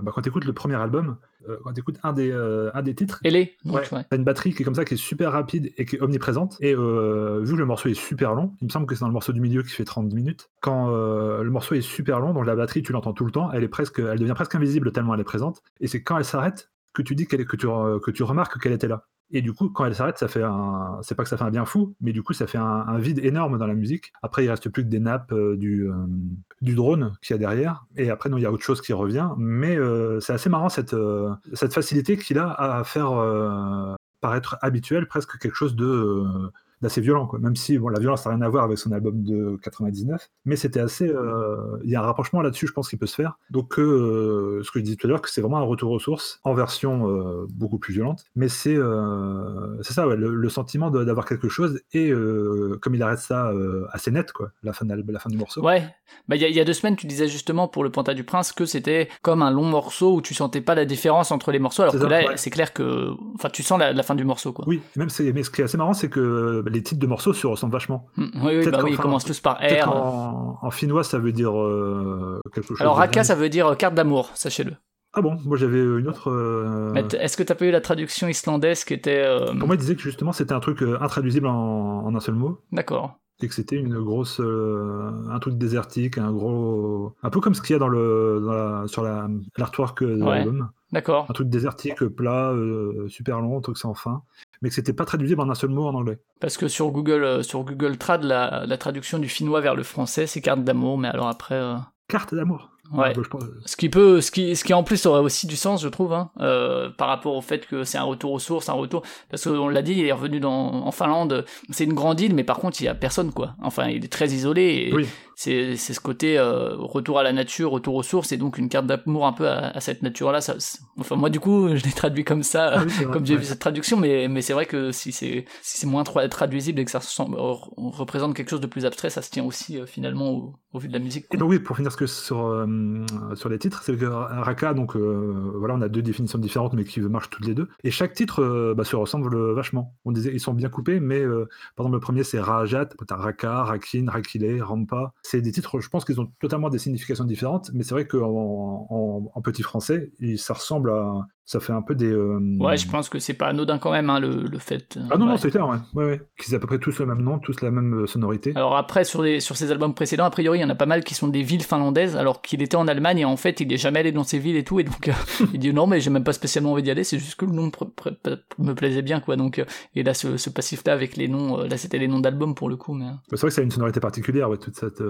bah, quand tu écoutes le premier album, quand tu écoutes un des, un des titres.
Et les
ouais, T'as une batterie qui est comme ça, qui est super rapide et qui est omniprésente. Et vu que le morceau est super long, il me semble que c'est dans le morceau du milieu qui fait 30 minutes. Quand le morceau est super long, donc la batterie, tu l'entends tout le temps, elle, est presque, elle devient presque invisible tellement elle est présente. Et c'est quand elle s'arrête que tu dis qu'elle que tu, que tu remarques qu'elle était là. Et du coup, quand elle s'arrête, ça fait un. C'est pas que ça fait un bien fou, mais du coup, ça fait un, vide énorme dans la musique. Après, il reste plus que des nappes euh, du, euh, du drone qu'il y a derrière. Et après, non, il y a autre chose qui revient. Mais euh, c'est assez marrant cette, cette facilité qu'il a à faire paraître habituel, presque quelque chose de d'assez violent, quoi. Même si bon, la violence n'a rien à voir avec son album de 99, mais c'était assez. Euh, il y a un rapprochement là-dessus, je pense, qui peut se faire. Donc, euh, ce que je disais tout à l'heure, que c'est vraiment un retour aux sources en version euh, beaucoup plus violente, mais c'est c'est ça, ouais, le, sentiment d'avoir quelque chose et comme il arrête ça assez net, quoi, la fin, de, la fin du morceau.
Ouais, bah il y, y, a deux semaines, tu disais justement pour le Panta du Prince que c'était comme un long morceau où tu sentais pas la différence entre les morceaux, alors que là, c'est clair que, enfin, tu sens la, la, fin du morceau, quoi.
Oui, même mais ce qui est assez marrant, c'est que les titres de morceaux se ressemblent vachement.
Hmm, oui, oui, bah oui ils commencent tous par R.
En, finnois, ça veut dire euh, quelque chose.
Alors, Raka, ça veut dire euh, carte d'amour, sachez-le.
Ah bon, moi j'avais une autre. Euh,
est-ce que tu as pas eu la traduction islandaise qui était.
Pour moi, il disait que justement c'était un truc intraduisible en, un seul mot.
D'accord.
Et que c'était une grosse. un truc désertique, un gros. Un peu comme ce qu'il y a dans le, dans sur l'artwork de l'album.
D'accord.
Un truc désertique, plat, super long, un truc sans fin mais que c'était pas traduisible en un seul mot en anglais.
Parce que sur Google, euh, sur Google Trad, la, la, traduction du finnois vers le français, c'est carte d'amour, mais alors après. Euh,
carte d'amour.
Ouais. Ce qui peut, ce qui, ce qui en plus aurait aussi du sens, je trouve, hein, euh, par rapport au fait que c'est un retour aux sources, un retour, parce qu'on l'a dit, il est revenu dans, en Finlande. C'est une grande île, mais par contre, il y a personne, quoi. Enfin, il est très isolé. Et C'est, c'est ce côté euh, retour à la nature, retour aux sources, et donc une carte d'amour un peu à, cette nature-là. Ça, enfin, moi, du coup, je l'ai traduit comme ça, ah comme j'ai vu cette traduction, mais, mais c'est vrai que si c'est, si c'est moins traduisible et que ça représente quelque chose de plus abstrait, ça se tient aussi euh, finalement au, au, vu de la musique.
Et donc oui, pour finir ce que sur euh, sur les titres, c'est que Raka, donc euh, voilà, on a deux définitions différentes, mais qui marchent toutes les deux. Et chaque titre euh, bah, se ressemble vachement. On disait, ils sont bien coupés, mais par exemple, le premier c'est Rajat, t'as Raka, Rakin, Rakile, Rampa. C'est des titres, je pense qu'ils ont totalement des significations différentes, mais c'est vrai qu'en en, petit français, ça ressemble à ça fait un peu des. Euh,
ouais, je pense que c'est pas anodin quand même, hein, le, le, fait.
Euh, ah non, non, c'est clair, ouais. ouais, ouais. Qu'ils aient à peu près tous le même nom, tous la même euh, sonorité.
Alors après, sur, les, sur ces albums précédents, a priori, il y en a pas mal qui sont des villes finlandaises, alors qu'il était en Allemagne et en fait, il est jamais allé dans ces villes et tout, et donc il dit non, mais j'ai même pas spécialement envie d'y aller, c'est juste que le nom me plaisait bien, quoi. Donc, et là, ce, ce passif-là avec les noms, là, c'était les noms d'albums pour le coup, mais.
C'est vrai que ça a une sonorité particulière, ouais, toute cette,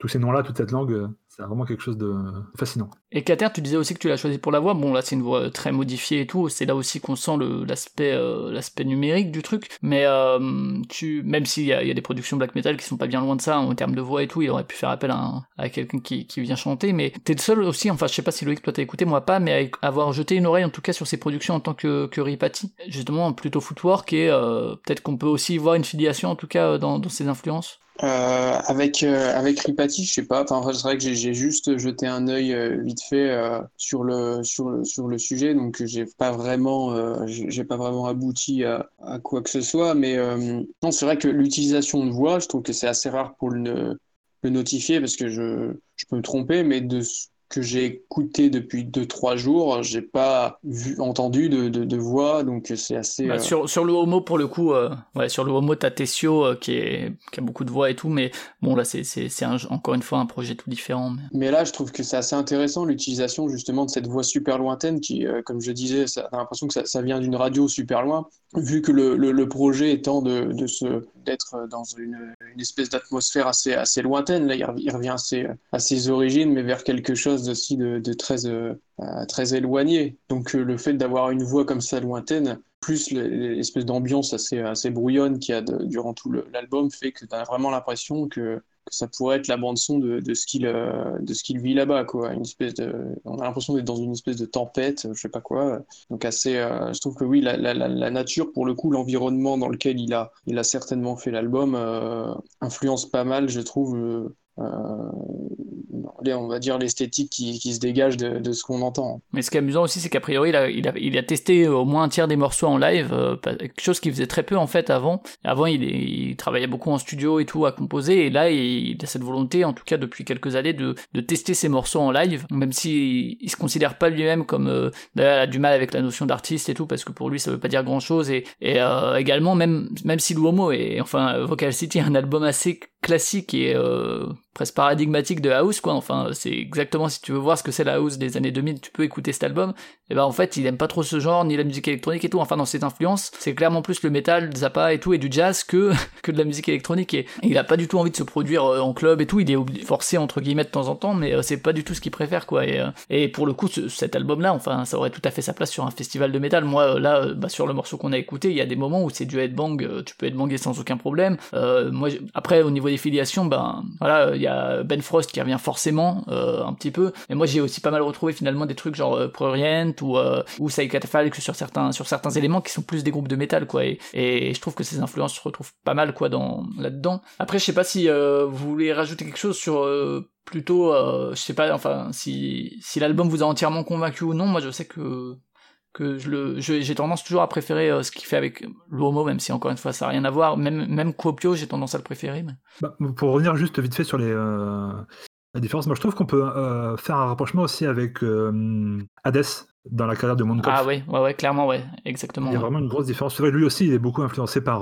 tous ces noms-là, toute cette langue c'est vraiment quelque chose de fascinant.
Et Kater, tu disais aussi que tu l'as choisi pour la voix. Bon, là, c'est une voix très modifiée et tout. C'est là aussi qu'on sent l'aspect euh, l'aspect numérique du truc. Mais euh, tu, même s'il y, a des productions black metal qui sont pas bien loin de ça en termes de voix et tout, il aurait pu faire appel à, quelqu'un qui, qui, vient chanter. Mais t'es le seul aussi, enfin, je sais pas si Loïc, toi t'as écouté, moi pas, mais à avoir jeté une oreille en tout cas sur ses productions en tant que, que Ripati. Justement, plutôt footwork et euh, peut-être qu'on peut aussi voir une filiation en tout cas dans, dans ses influences.
Euh, avec euh, avec Ripati, je sais pas. Enfin, c'est vrai que j'ai juste jeté un œil euh, vite fait sur le sur le sur le sujet, donc j'ai pas vraiment j'ai pas vraiment abouti à, à, quoi que ce soit. Mais non, c'est vrai que l'utilisation de voix, je trouve que c'est assez rare pour le, le notifier parce que je je peux me tromper, mais de que j'ai écouté depuis 2-3 jours, j'ai pas vu, entendu de, de, de voix, donc c'est assez.
Bah, euh, sur, sur le homo, pour le coup, euh, ouais, sur le homo, t'as Tessio euh, qui, est, qui a beaucoup de voix et tout, mais bon, là, c'est, c'est, c'est encore une fois un projet tout différent.
Mais... mais là, je trouve que c'est assez intéressant l'utilisation justement de cette voix super lointaine qui, comme je disais, ça a l'impression que ça, ça vient d'une radio super loin, vu que le, le, le projet étant de, de se d'être dans une, une espèce d'atmosphère assez, assez lointaine. Là, il revient à ses origines, mais vers quelque chose aussi de, très, euh, très éloigné. Donc euh, le fait d'avoir une voix comme ça lointaine, plus l'espèce d'ambiance assez, assez brouillonne qu'il y a durant tout l'album, fait que tu as vraiment l'impression que ça pourrait être la bande son de, ce qu'il euh, de ce qu'il vit là-bas quoi. Une espèce de on a l'impression d'être dans une espèce de tempête je sais pas quoi. Donc assez euh, je trouve que oui la, la, la, nature pour le coup l'environnement dans lequel il a il a certainement fait l'album euh, influence pas mal je trouve on va dire l'esthétique qui, qui, se dégage de, de ce qu'on entend.
Mais ce qui est amusant aussi, c'est qu'à priori, il a, il, a, il a, testé au moins un tiers des morceaux en live, euh, quelque chose qu'il faisait très peu en fait avant. Avant, il, il, travaillait beaucoup en studio et tout à composer, et là, il, a cette volonté, en tout cas depuis quelques années, de, de tester ses morceaux en live, même s'il il se considère pas lui-même comme euh, il a du mal avec la notion d'artiste et tout, parce que pour lui, ça veut pas dire grand-chose, et, et euh, également, même, même si Luomo est, enfin, Vocal City, un album assez classique et euh, presque paradigmatique de house quoi. Enfin c'est exactement si tu veux voir ce que c'est la house des années 2000 tu peux écouter cet album. Et ben en fait il aime pas trop ce genre ni la musique électronique et tout. Enfin dans ses influences c'est clairement plus le métal Zappa et tout et du jazz que que de la musique électronique. Et, il a pas du tout envie de se produire euh, en club et tout. Il est forcé entre guillemets de temps en temps mais euh, c'est pas du tout ce qu'il préfère quoi. Et, et pour le coup cet album là enfin ça aurait tout à fait sa place sur un festival de métal. Moi là bah, sur le morceau qu'on a écouté il y a des moments où c'est du headbang tu peux headbanger sans aucun problème. Moi après au niveau des filiations, ben voilà, il y a Ben Frost qui revient forcément euh, un petit peu. Mais moi j'ai aussi pas mal retrouvé finalement des trucs genre euh, Prorient ou euh, sur certains éléments qui sont plus des groupes de métal quoi. Et, je trouve que ces influences se retrouvent pas mal quoi dans là-dedans. Après je sais pas si euh, vous voulez rajouter quelque chose sur plutôt je sais pas enfin si si l'album vous a entièrement convaincu ou non. Moi je sais que que je j'ai tendance toujours à préférer euh, ce qu'il fait avec l'homo même si encore une fois ça n'a rien à voir même même Copio j'ai tendance à le préférer mais...
bah, pour revenir juste vite fait sur les euh, la différence moi je trouve qu'on peut euh, faire un rapprochement aussi avec euh, Hades dans la carrière de Mondkopf.
Ah oui, ouais, ouais, clairement, ouais, exactement.
Il y a vraiment une grosse différence. C'est vrai, lui aussi, il est beaucoup influencé par,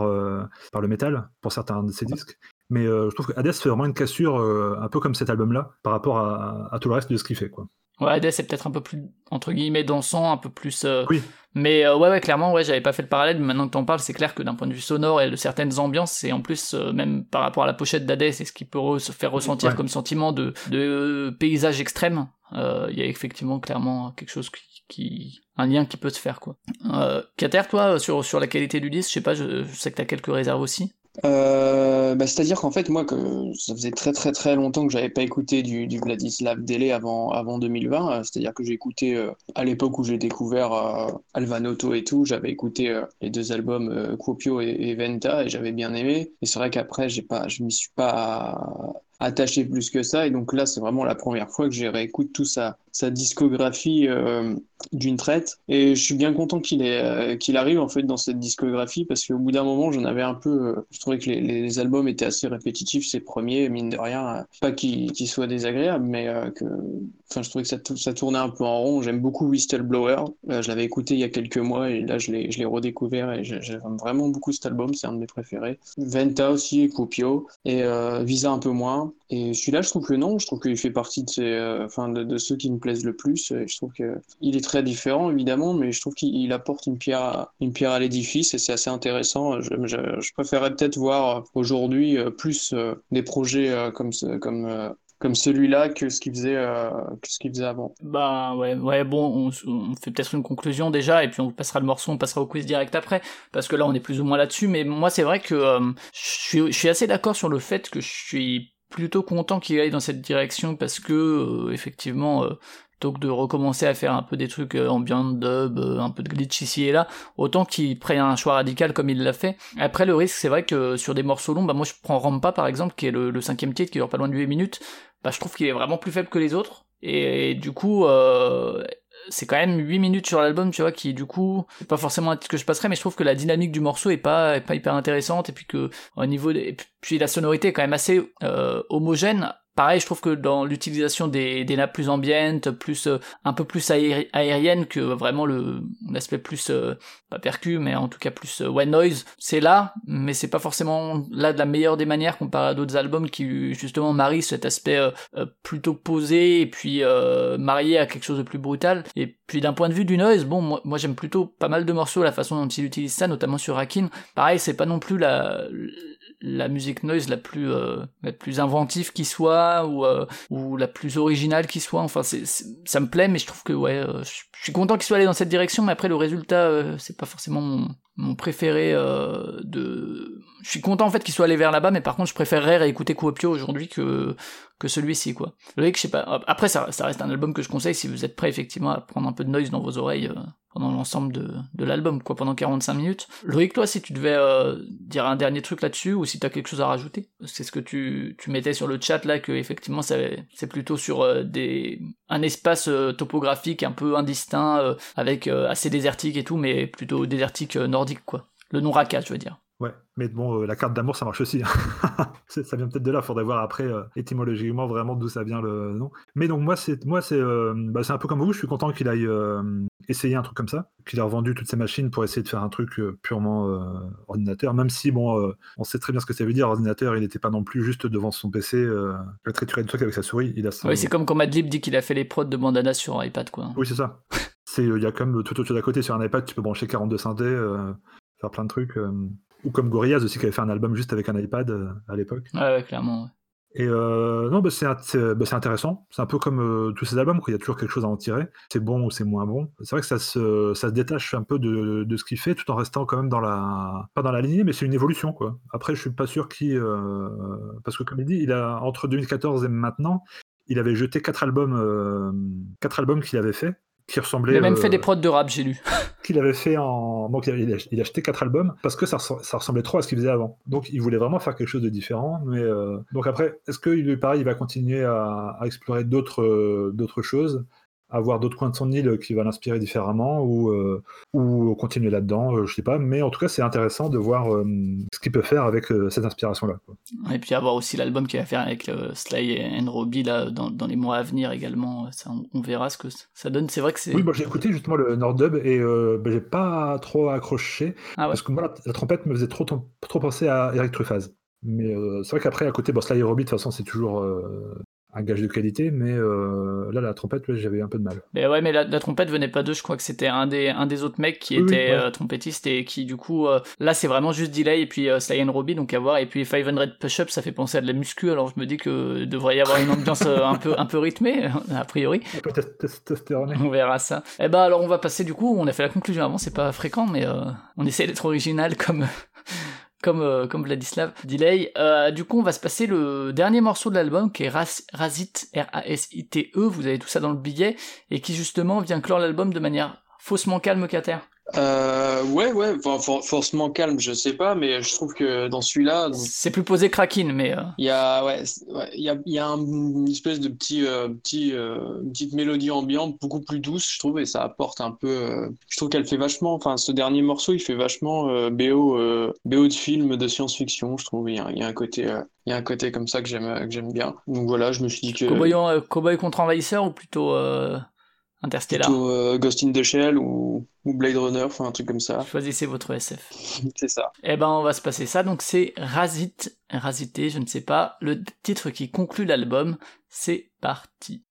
par le métal pour certains de ses disques. Mais je trouve que Hades fait vraiment une cassure, un peu comme cet album-là, par rapport à, à, tout le reste de ce qu'il fait. Quoi.
Ouais, Hades c'est peut-être un peu plus entre guillemets dansant, un peu plus. Euh... Oui. Mais euh, ouais, ouais, clairement, ouais, j'avais pas fait le parallèle. Mais maintenant que t'en parles, c'est clair que d'un point de vue sonore et de certaines ambiances, c'est en plus euh, même par rapport à la pochette d'Hades, c'est ce qui peut se faire ressentir comme sentiment de, de paysage extrême. Euh, il y a effectivement clairement quelque chose qui, qui, un lien qui peut se faire quoi. Euh, Kater, toi, sur sur la qualité du disque, je sais pas, je, je sais que t'as quelques réserves aussi.
Euh, bah, C'est-à-dire qu'en fait, moi, que ça faisait très très très longtemps que j'avais pas écouté du, Vladislav Dele avant, avant 2020. Euh, c'est-à-dire que j'ai écouté, euh, à l'époque où j'ai découvert euh, Alvanoto et tout, j'avais écouté les deux albums Copio et, et, Venta et j'avais bien aimé. Et c'est vrai qu'après, j'ai pas, je m'y suis pas attaché plus que ça. Et donc là, c'est vraiment la première fois que j'ai réécouté tout sa, sa discographie euh, d'une traite. Et je suis bien content qu'il euh, qu'il arrive en fait dans cette discographie parce qu'au bout d'un moment, j'en avais un peu. Euh, je trouvais que les, albums étaient assez répétitifs, ces premiers, mine de rien. Euh, pas qu'ils qu soient désagréables, mais que. Enfin, je trouvais que ça, ça tournait un peu en rond. J'aime beaucoup Whistleblower. je l'avais écouté il y a quelques mois et là, je l'ai redécouvert et j'aime vraiment beaucoup cet album. C'est un de mes préférés. Venta aussi, Copio. Et Visa un peu moins. Et celui-là, je trouve que non, je trouve qu'il fait partie de, ces, euh, enfin, de, ceux qui me plaisent le plus. Je trouve qu'il est très différent, évidemment, mais je trouve qu'il apporte une pierre à, une pierre à l'édifice et c'est assez intéressant. Je, je, je préférerais peut-être voir aujourd'hui euh, plus euh, des projets comme, comme comme celui-là que ce qu'il faisait euh, que ce qu'il faisait avant.
Bah ouais ouais bon on, on fait peut-être une conclusion déjà et puis on passera le morceau on passera au quiz direct après parce que là on est plus ou moins là-dessus mais moi c'est vrai que euh, je suis je suis assez d'accord sur le fait que je suis plutôt content qu'il aille dans cette direction parce que euh, effectivement euh, plutôt que de recommencer à faire un peu des trucs euh, ambient dub, euh, un peu de glitch ici et là, autant qu'il prenne un choix radical comme il l'a fait. Après le risque, c'est vrai que sur des morceaux longs, bah moi je prends Rampa par exemple, qui est le, cinquième titre qui dure pas loin de 8 minutes, bah je trouve qu'il est vraiment plus faible que les autres. Et, du coup, euh, c'est quand même 8 minutes sur l'album, tu vois, qui du coup, c'est pas forcément un titre que je passerais, mais je trouve que la dynamique du morceau est pas, est pas hyper intéressante, et puis que au niveau des, puis la sonorité est quand même assez euh, homogène Pareil, je trouve que dans l'utilisation des, des nappes plus ambiantes, plus euh, un peu plus aériennes que vraiment l'aspect plus euh, pas percu, mais en tout cas plus euh, white noise, c'est là, mais c'est pas forcément là de la meilleure des manières comparé à d'autres albums qui justement marient cet aspect plutôt posé et puis marié à quelque chose de plus brutal. Et puis d'un point de vue du noise, bon, moi, j'aime plutôt pas mal de morceaux la façon dont il utilise ça, notamment sur Akin. Pareil, c'est pas non plus la la musique noise la plus euh, la plus inventive qui soit ou euh, ou la plus originale qui soit. Enfin c'est, ça me plaît mais je trouve que ouais euh, je suis content qu'il soit allé dans cette direction mais après le résultat c'est pas forcément mon, mon préféré de je suis content en fait qu'il soit allé vers là-bas mais par contre je préférerais réécouter Kuopio aujourd'hui que que celui-ci quoi. Le je sais pas après ça, reste un album que je conseille si vous êtes prêt effectivement à prendre un peu de noise dans vos oreilles pendant l'ensemble de, de l'album, quoi, pendant 45 minutes. Loïc, toi, si tu devais euh, dire un dernier truc là-dessus, ou si t'as quelque chose à rajouter, c'est ce que tu, tu mettais sur le chat là, que effectivement c'est plutôt sur euh, des un espace euh, topographique un peu indistinct, avec assez désertique et tout, mais plutôt désertique nordique, quoi. Le nom Raka, je veux dire.
Ouais, mais bon, euh, la carte d'amour, ça marche aussi. Hein. ça vient peut-être de là, il faudrait voir après euh, étymologiquement vraiment d'où ça vient le nom. Mais donc moi, c'est moi c'est euh, bah, un peu comme vous, je suis content qu'il aille essayer un truc comme ça, qu'il ait revendu toutes ses machines pour essayer de faire un truc purement ordinateur, même si bon, on sait très bien ce que ça veut dire, ordinateur, il n'était pas non plus juste devant son PC à triturer des trucs avec sa souris. Il a
Oui, c'est comme quand Madlib dit qu'il a fait les prods de Bandana sur iPad, quoi.
Oui, c'est ça. Il y a comme tout autre chose à côté sur un iPad, tu peux brancher 42 synthés, faire plein de trucs. Ou comme Gorillaz aussi, qui avait fait un album juste avec un iPad euh, à l'époque.
Ouais, clairement.
Et euh, non, bah, c'est bah, intéressant. C'est un peu comme euh, tous ces albums, il y a toujours quelque chose à en tirer. C'est bon ou c'est moins bon. C'est vrai que ça se, ça se détache un peu de, de ce qu'il fait, tout en restant quand même dans la, pas dans la lignée, mais c'est une évolution, quoi. Après, je suis pas sûr qu'il, parce que comme il dit, il a entre 2014 et maintenant, il avait jeté quatre albums, quatre albums qu'il avait fait qui ressemblait.
Il a même fait des prods de rap, j'ai lu.
qu'il avait fait en. Donc il a, acheté quatre albums parce que ça, ça ressemblait trop à ce qu'il faisait avant. Donc il voulait vraiment faire quelque chose de différent. Mais euh, donc après, est-ce qu'il pareil, il va continuer à, à explorer d'autres euh, d'autres choses? Avoir d'autres coins de son île qui va l'inspirer différemment ou, euh, ou continuer là-dedans, euh, je sais pas. Mais en tout cas, c'est intéressant de voir euh, ce qu'il peut faire avec cette inspiration-là.
Et puis avoir aussi l'album qu'il va faire avec Sly et Robbie là, dans, dans, les mois à venir également. Ça, on, verra ce que ça donne. C'est vrai que c'est.
Oui, moi j'ai écouté justement le Nord-Dub et bah, j'ai pas trop accroché ah parce que moi la, trompette me faisait trop, trop penser à Eric Truffaz. Mais c'est vrai qu'après, à côté, bon, Sly et Robbie, de toute façon, c'est toujours un gage de qualité, mais euh, là, la trompette, j'avais un peu de mal.
Mais ouais, mais la, trompette venait pas d'eux, je crois que c'était un des, un des autres mecs qui était euh, trompettiste et qui, du coup, euh, là, c'est vraiment juste Delay et puis Sly and Robbie, donc à voir. Et puis 500 Push-Up, ça fait penser à de la muscu, alors je me dis que devrait y avoir une ambiance un, peu, un peu rythmée, a priori. On verra ça. Et eh ben, alors, on va passer, du coup, on a fait la conclusion avant, c'est pas fréquent, mais on essaie d'être original comme comme, euh, comme Vladislav Delay. Euh, du coup, on va se passer le dernier morceau de l'album qui est Razit, R-A-S-I-T-E, vous avez tout ça dans le billet, et qui justement vient clore l'album de manière faussement calme, Cater.
Euh, ouais, ouais, forcément calme, je sais pas, mais je trouve que dans celui-là.
C'est plus posé Kraken, mais. Euh,
il y a, ouais, il y a, y a une espèce de petit, euh, petit, euh, petite mélodie ambiante beaucoup plus douce, je trouve, et ça apporte un peu. je trouve qu'elle fait vachement. Enfin, ce dernier morceau, il fait vachement BO, BO de film de science-fiction, je trouve. Il y a, y a un côté. il y a un côté comme ça que j'aime que j'aime bien. Donc voilà, je me suis dit que.
Cowboy, Cowboy contre envahisseur ou plutôt Interstellar.
Plutôt euh, Ghost in the Shell ou, Blade Runner, enfin un truc comme ça.
Choisissez votre SF.
c'est ça.
Eh ben on va se passer ça. Donc c'est Razit, Razité, je ne sais pas. Le titre qui conclut l'album. C'est parti.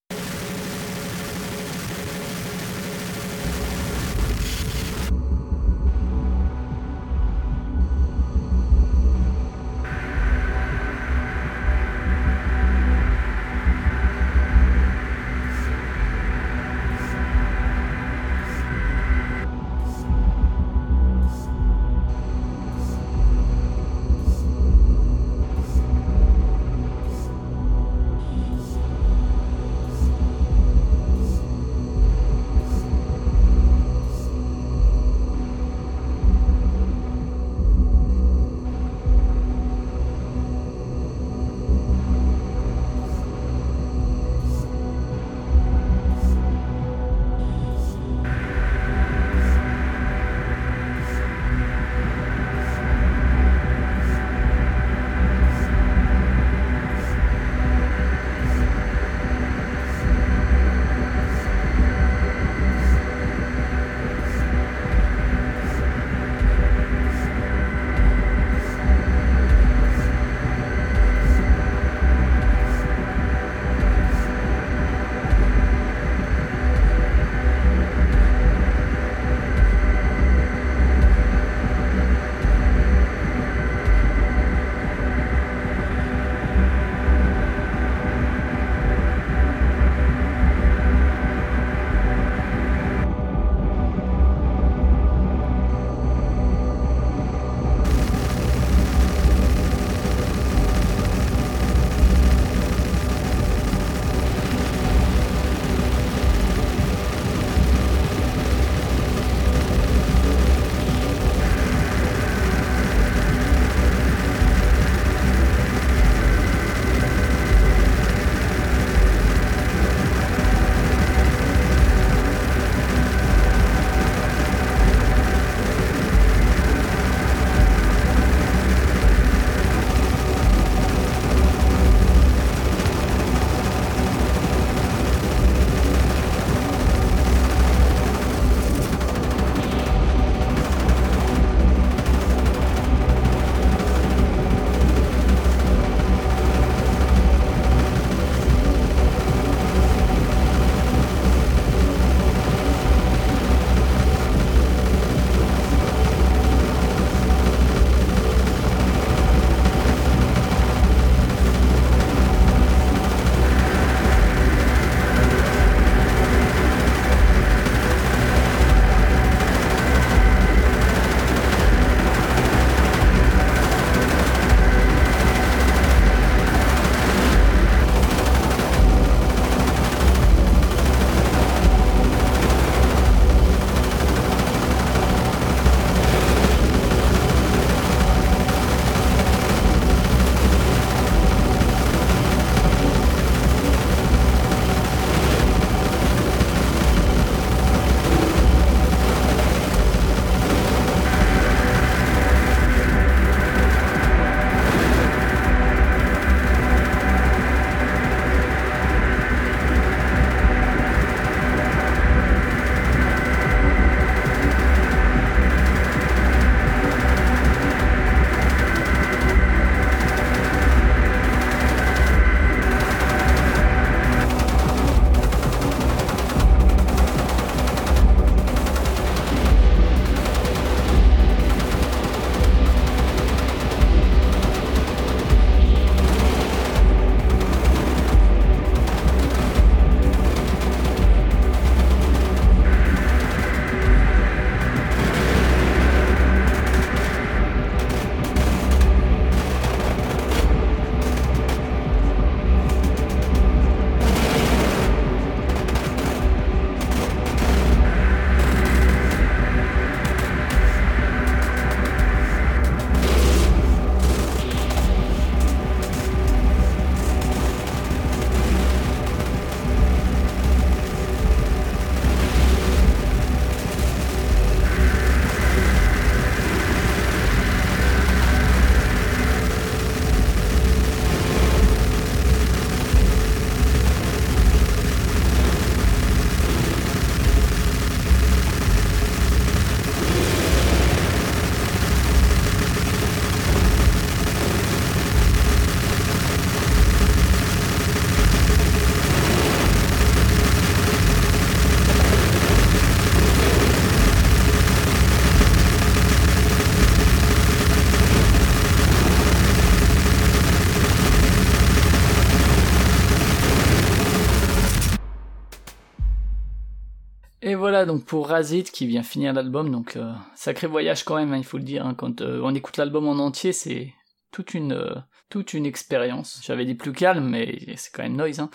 Donc pour Razit qui vient finir l'album, donc euh, sacré voyage quand même, hein, il faut le dire. hein, quand euh, on écoute l'album en entier, c'est toute une euh, toute une expérience. J'avais dit plus calme, mais c'est quand même noise. Hein.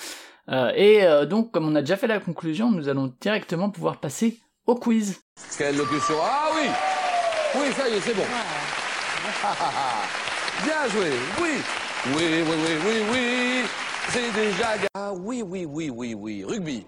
Euh, et euh, donc comme on a déjà fait la conclusion, nous allons directement pouvoir passer au quiz.
Quelle locution Ah oui Oui, ça y est, c'est bon. Bien joué, oui Oui, oui, oui, oui, oui C'est déjà... Ah oui, oui, oui, oui, oui, rugby.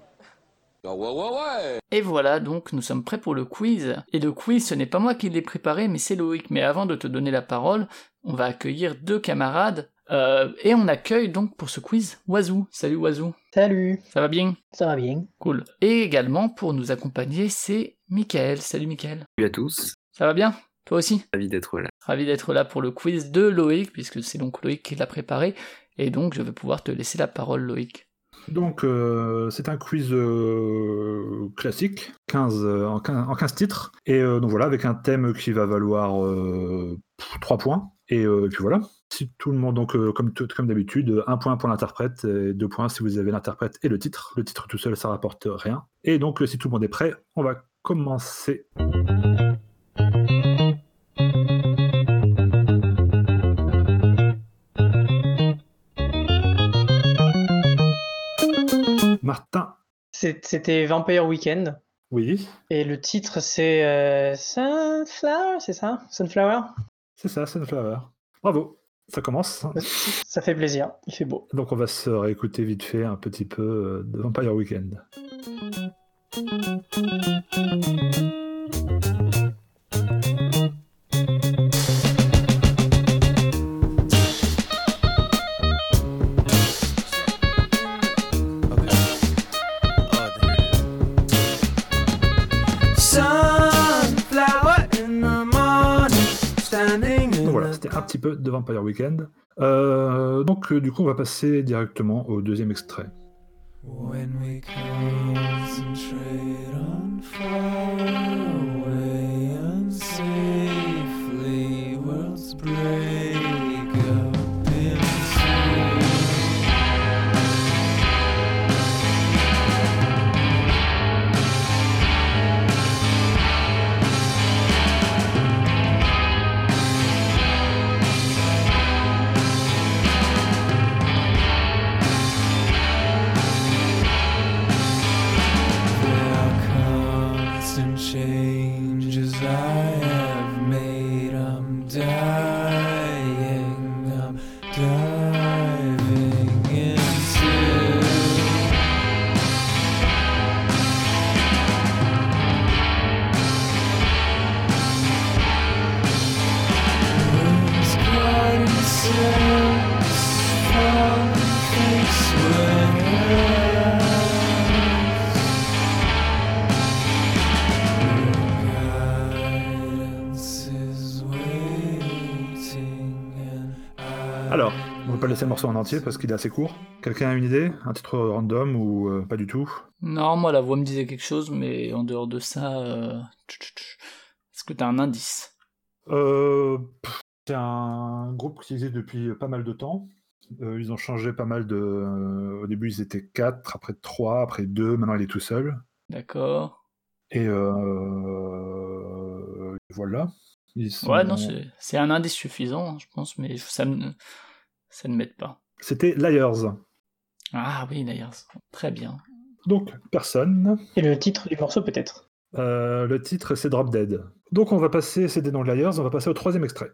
Ah ouais, ouais, ouais
Et voilà, donc nous sommes prêts pour le quiz. Et le quiz, ce n'est pas moi qui l'ai préparé, mais c'est Loïc. Mais avant de te donner la parole, on va accueillir deux camarades. Euh, et on accueille donc pour ce quiz Wazoo. Salut Wazoo,
Salut,
ça va bien?
Ça va bien.
Cool. Et également pour nous accompagner, c'est Michael. Salut Michael.
Salut à tous,
Ça va bien? Toi aussi?
Ravi d'être là.
Ravi d'être là pour le quiz de Loïc, puisque c'est donc Loïc qui l'a préparé. Et donc je vais pouvoir te laisser la parole Loïc.
Donc, euh, c'est un quiz euh, classique, 15, euh, en, 15, en 15 titres. Et donc voilà, avec un thème qui va valoir euh, 3 points. Et, puis voilà. Si tout le monde, donc comme, comme d'habitude, un point pour l'interprète et deux points si vous avez l'interprète et le titre. Le titre tout seul, ça rapporte rien. Et donc, si tout le monde est prêt, on va commencer. Martin,
C'était Vampire Weekend.
oui,
Et le titre, c'est euh, Sunflower, c'est ça? Sunflower?
C'est ça, Sunflower. Bravo, ça commence.
Ça fait plaisir, il fait beau.
Donc on va se réécouter vite fait un petit peu euh, de Vampire Weekend. Vampire Weekend. Euh, donc euh, du coup on va passer directement au deuxième extrait. Laisser le morceau en entier parce qu'il est assez court. Quelqu'un a une idée? Un titre random ou euh, pas du tout?
Non, moi la voix me disait quelque chose, mais en dehors de ça, euh... est-ce que t'as un indice?
Euh, C'est un groupe qui existe depuis pas mal de temps. Euh, ils ont changé pas mal de... Au début ils étaient 4, après 3, après 2, maintenant il est tout seul.
D'accord.
Et euh... voilà. Ils sont-
Ouais, non, c'est c'est un indice suffisant, hein, je pense, mais ça, me... ça ne m'aide pas.
C'était Liars.
Ah oui, d'ailleurs, très bien.
Donc, personne.
Et le titre du morceau, peut-être?
Euh, le titre, c'est Drop Dead. Donc, on va passer, c'est des noms de Liars, on va passer au troisième extrait.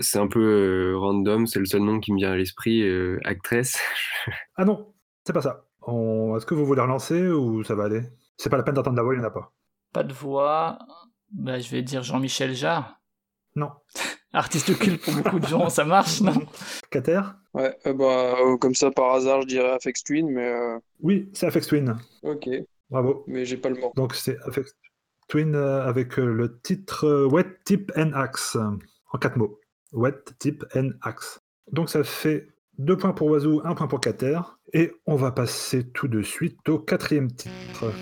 C'est un peu euh, random, c'est le seul nom qui me vient à l'esprit. euh, actrice.
Ah non, c'est pas ça. On- Est-ce que vous voulez relancer ou ça va aller? C'est pas la peine d'entendre la voix, il n'y en a pas.
Pas de voix. Bah, je vais dire Jean-Michel Jarre.
Non.
Artiste culte pour beaucoup de gens, ça marche, non?
Cater?
Ouais, euh, bah, euh, comme ça, par hasard, je dirais Afex Twin, mais euh,
Oui, c'est Afex Twin.
ok,
Bravo.
mais j'ai pas le mot.
Donc c'est Afex Twin euh, avec euh, le titre euh, Wet Tip and Axe euh, en quatre mots. Wet Tip and Axe? Donc ça fait deux points pour Wazoo, un point pour Cater. Et on va passer tout de suite au quatrième titre.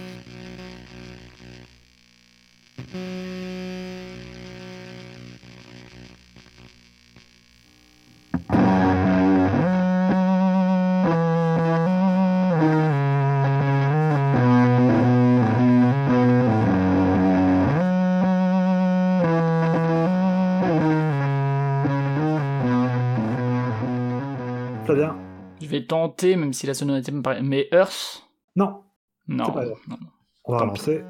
Tenter, même si la sonorité me paraît. Mais Earth?
Non,
Non.
Pas
non.
on va
Tant
relancer.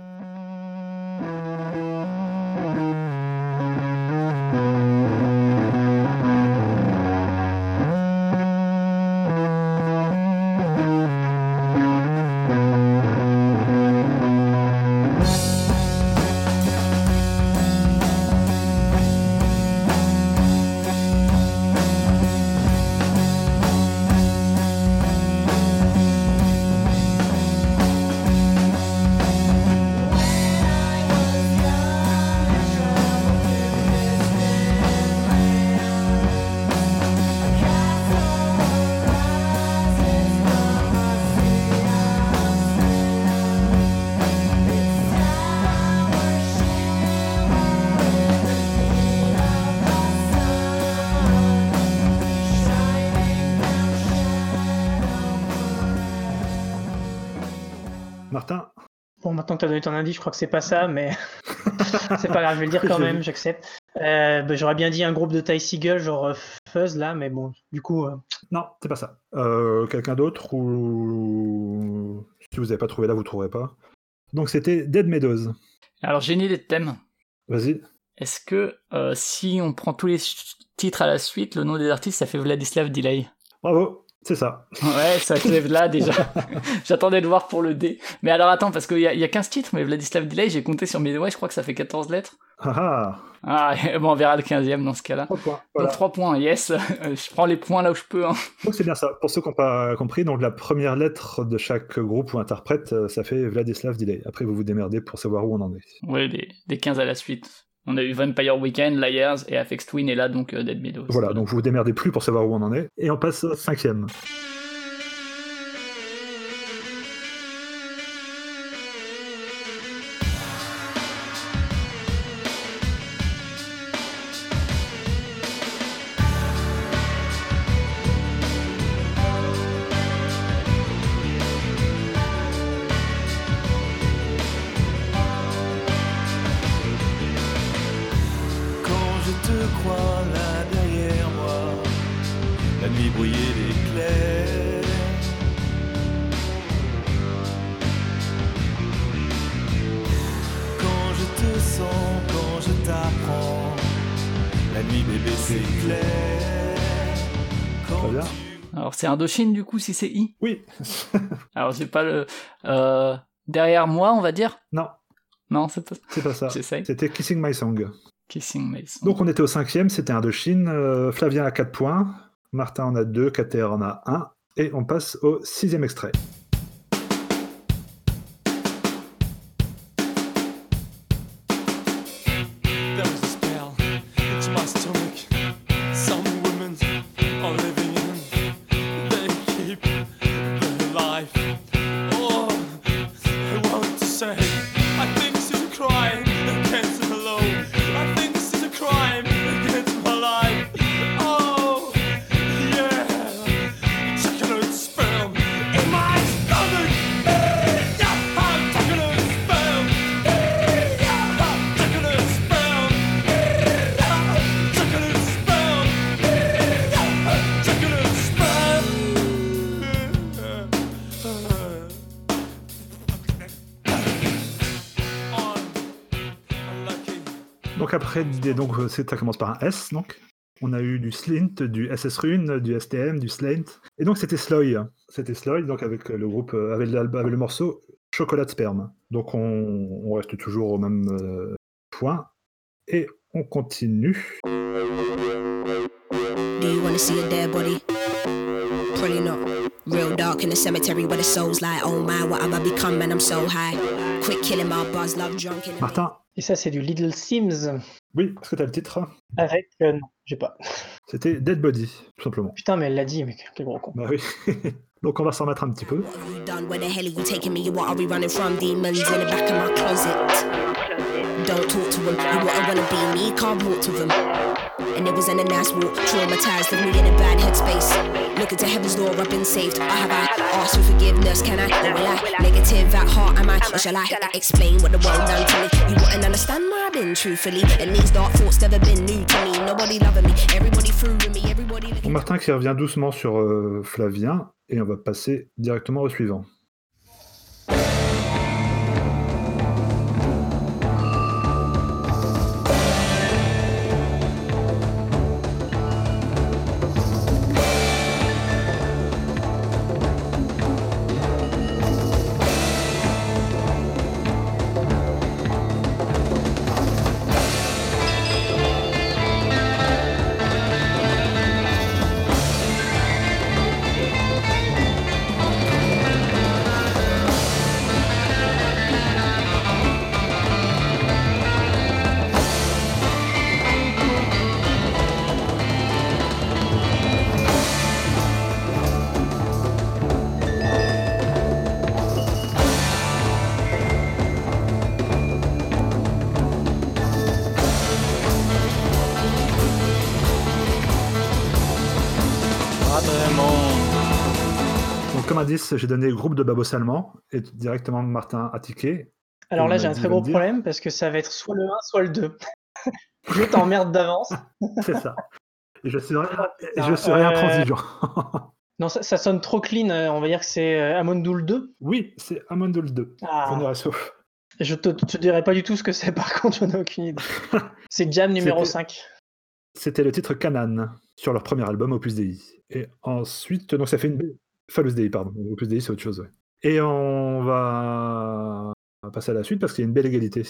Bon, maintenant que tu as donné ton indice, je crois que c'est pas ça, mais c'est pas grave, je vais le dire quand même, j'accepte. Euh, bah, J'aurais bien dit un groupe de Ty Seagull, genre euh, Fuzz là, mais bon, du coup, euh,
Non, c'est pas ça. Euh, Quelqu'un d'autre ou si vous n'avez pas trouvé là, vous ne trouverez pas. Donc c'était Dead Meadows.
Alors, j'ai une idée de thème.
Vas-y.
Est-ce que euh, si on prend tous les titres à la suite, le nom des artistes, ça fait Vladislav Delay
Bravo, c'est ça.
Ouais, ça se lève là déjà. J'attendais de voir pour le D. Mais alors attends, parce qu'il y, a- il y a 15 titres, mais Vladislav Delay, j'ai compté sur mes doigts, je crois que ça fait 14 lettres.
Ah
Ah, bon, on verra le 15e dans ce cas-là.
ah, trois points.
Donc
Voilà.
3 points, yes. Euh, Je prends les points là où je peux. hein.
Donc c'est bien ça. Pour ceux qui n'ont pas compris, donc la première lettre de chaque groupe ou interprète, euh, ça fait Vladislav Delay. Après, vous vous démerdez pour savoir où on en est.
Ouais, des, des 15 à la suite. On a eu Vampire Weekend, Liars et Afex Twin, et là donc euh, Dead Meadows.
Voilà, donc vous vous démerdez plus pour savoir où on en est. Et on passe au cinquième.
Indochine du coup, si c'est I?
Oui.
Alors j'ai pas le... Euh, derrière moi, on va dire?
Non,
Non, c'est pas...
ça.
J'essaye.
C'était Kissing My Song.
Kissing Mason.
Donc on était au cinquième, c'était Indochine. Euh, Flavien a 4 points, Martin en a 2, Cater en a 1. Et on passe au sixième extrait. Donc après, donc euh, ça commence par un S, donc. On a eu du Slint, du SS Rune, du STM, du Slaint. Et donc c'était Sloy. C'était Sloy, donc avec le groupe, euh, avec, avec le morceau Chocolat de sperme. Donc on, on reste toujours au même euh, point. Et on continue.
Do you wanna see a dead body? Probably not. Real dark in the cemetery where the soul's like, oh my, what have I become? Man, I'm so high. Quick killing my buzz, love drunk in the
Martin,
Et ça, c'est du Little Sims.
oui, est-ce que tu as le titre?
Avec. euh, non, j'ai pas.
C'était Dead Body, tout simplement.
Putain, mais elle l'a dit, mais quel gros con.
Bah oui. donc on va s'en mettre un petit peu.
What have you done? Where the hell are you taking me? What are we running from? Demons in the back of my closet. Don't talk to them. You be me, can't walk with them. And it was in a nice walk, traumatized, me in a bad headspace. Looking to heaven's door, I've been saved. I have asked for forgiveness, can I? Or will? Negative at heart, am I? Or shall I explain what the world done to me? You wouldn't understand where I've been, truthfully. Me. Me, me.
Martin qui revient doucement sur euh, Flavien. Et on va passer directement au suivant. j'ai donné le groupe de Babos Allemand et directement Martin a tiqué.
Alors là, j'ai un très gros problème parce que ça va être soit le 1, soit le 2. je t'emmerde d'avance.
C'est ça. Je serai, je intransigeant.
non, ça, sonne trop clean. Euh, on va dire que c'est euh, Amondoul 2.
Oui, c'est Amondoul 2.
Ah.
Sauf.
Je te, te dirai pas du tout ce que c'est, par contre, j'en ai aucune idée. c'est Jam numéro 5.
C'était le titre Canaan sur leur premier album Opus Dei. Et ensuite, donc ça fait une, Phallus Dei, pardon. Opus Dei, c'est autre chose. ouais. Et on va passer à la suite parce qu'il y a une belle égalité.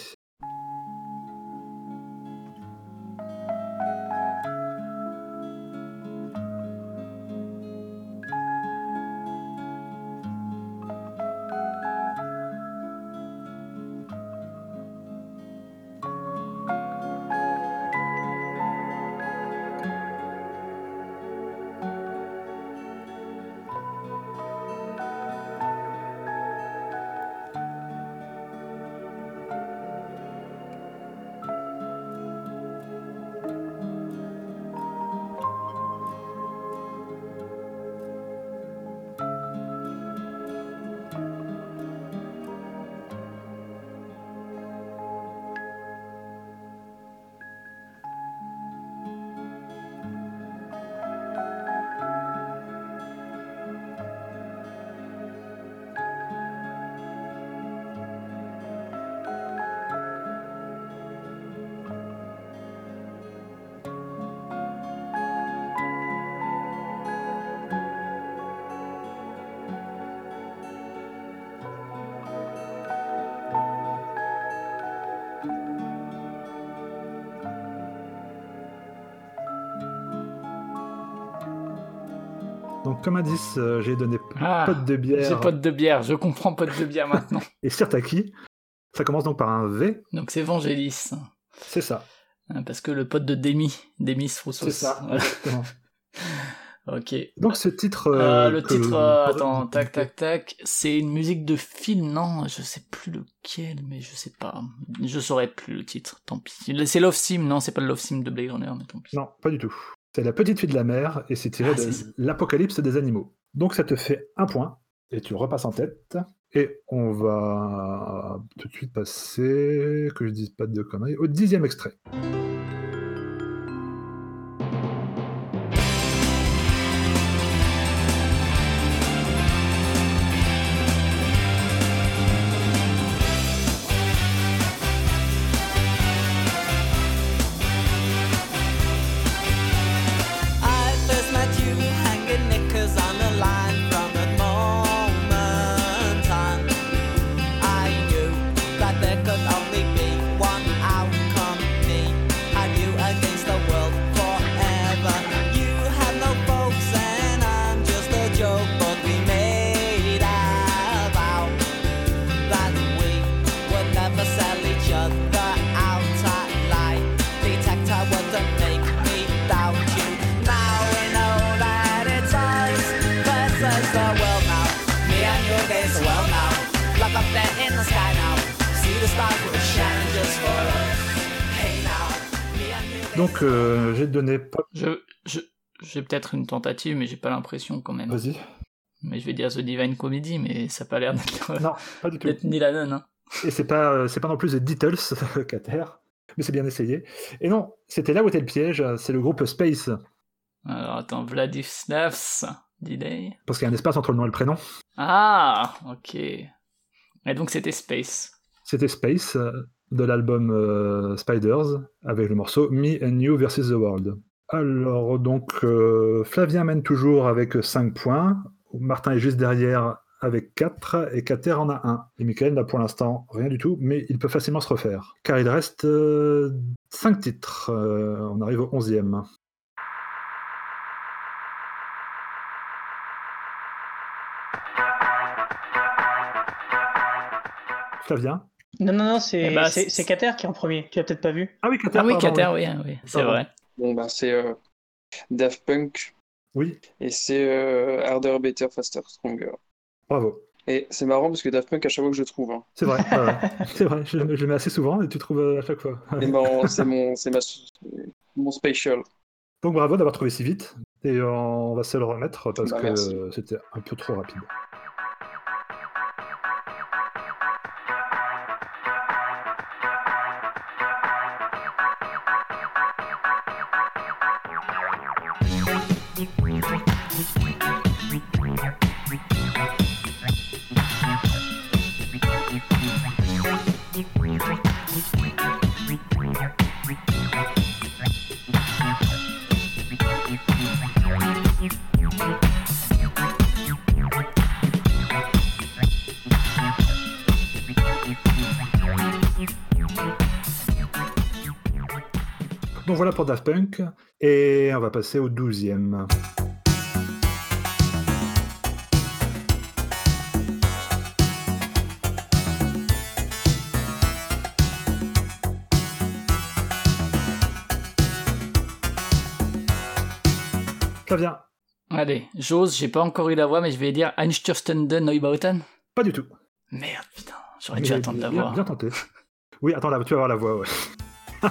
Comme indice, euh, j'ai donné
Ah,
pote de
J'ai
bière
pote de bière, je comprends pote de bière maintenant.
et Sirtaki. Ça commence donc par un V.
Donc c'est Vangelis.
C'est ça.
Hein, Parce que le pote de Demi, Demis Roussos.
C'est ça.
Voilà.
exactement.
Ok.
Donc ce titre.
Euh,
euh,
le titre, euh, attends, tac, tac, tac. C'est une musique de film, non Je sais plus lequel, mais je sais pas. Je saurais plus le titre, tant pis. C'est Love Sim, non, c'est pas le Love Sim de Blade Runner, mais tant pis.
Non, pas du tout. C'est La petite fille de la mer et c'est tiré
Ah,
de l'Apocalypse des animaux. Donc ça te fait un point et tu repasses en tête. Et on va tout de suite passer, que je dise pas de conneries, au dixième extrait. Donc, euh, j'ai donné.
Je, je, j'ai peut-être une tentative, mais j'ai pas l'impression quand même.
Vas-y.
Mais je vais dire The Divine Comedy, mais ça a pas l'air d'être,
Non, pas du tout.
ni la nonne. Hein.
Et c'est pas, euh, c'est pas non plus The Beatles, Cater, mais c'est bien essayé. Et non, c'était là où était le piège, c'est le groupe Space,
Alors attends, Vladislavs, Delay.
parce qu'il y a un espace entre le nom et le prénom.
Ah, ok. Et donc c'était Space.
C'était Space, euh, de l'album euh, Spiders, avec le morceau Me and You versus the World. Alors, donc, euh, Flavien mène toujours avec 5 points. Martin est juste derrière avec 4 et Cater en a 1. Et Michael n'a pour l'instant rien du tout, mais il peut facilement se refaire. Car il reste 5 titres. Euh, on arrive au 11e. Flavien?
Non, non, non, c'est
Eh bah,
c'est Cater qui est en premier. Tu as peut-être pas vu.
Ah oui, Cater.
Ah oui,
pardon,
Cater, oui, oui, c'est vrai.
Bon, bah, c'est euh, Daft Punk
Oui,
et c'est euh, Harder, Better, Faster, Stronger.
bravo.
Et c'est marrant parce que Daft Punk, à chaque fois que je le trouve, hein.
C'est vrai, c'est vrai, je, le- je le mets assez souvent et tu trouves euh, à chaque fois.
c'est marrant, c'est mon, c'est ma, mon special.
Donc bravo d'avoir trouvé si vite. Et on va se le remettre parce
Bah,
que c'était un peu trop rapide. Donc voilà pour Daft Punk. Et on va passer au douzième. Flavien,
Allez, j'ose, j'ai pas encore eu la voix, mais je vais dire Einstürzende Neubauten.
pas du tout.
Merde, putain, j'aurais dû attendre la voix.
bien tenté. Oui, attends, là, tu vas avoir la voix, ouais.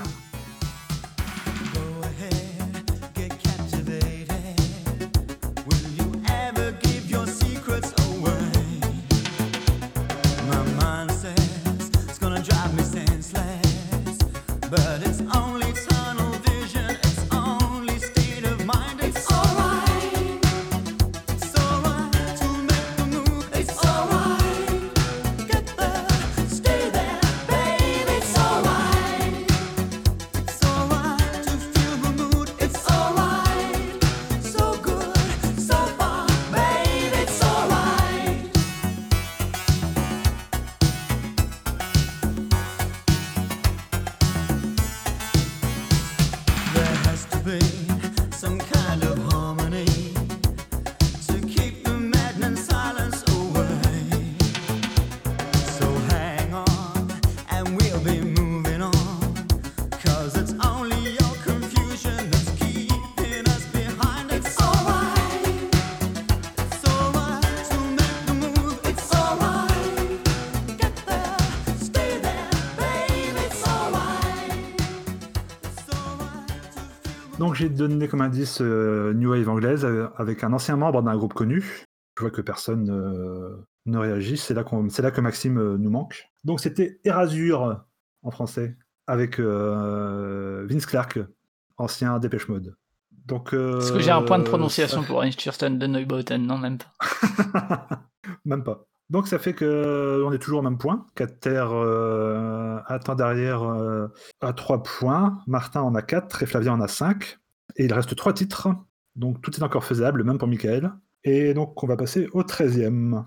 Donc j'ai donné comme indice euh, New Wave anglaise euh, avec un ancien membre d'un groupe connu. Je vois que personne euh, ne réagit. C'est là, qu'on- c'est là que Maxime nous manque. Donc c'était Erasure en français avec Vince Clark, ancien Dépêche Mode. Donc, euh,
Est-ce que j'ai un point de prononciation pour Einstürzende Neubauten Non, même pas.
Même pas. Donc ça fait que euh, on est toujours au même point. Cater euh, attend derrière euh, à 3 points. Martin en a 4 et Flavien en a 5. Et il reste 3 titres. Donc tout est encore faisable, même pour Michael. Et donc on va passer au 13e.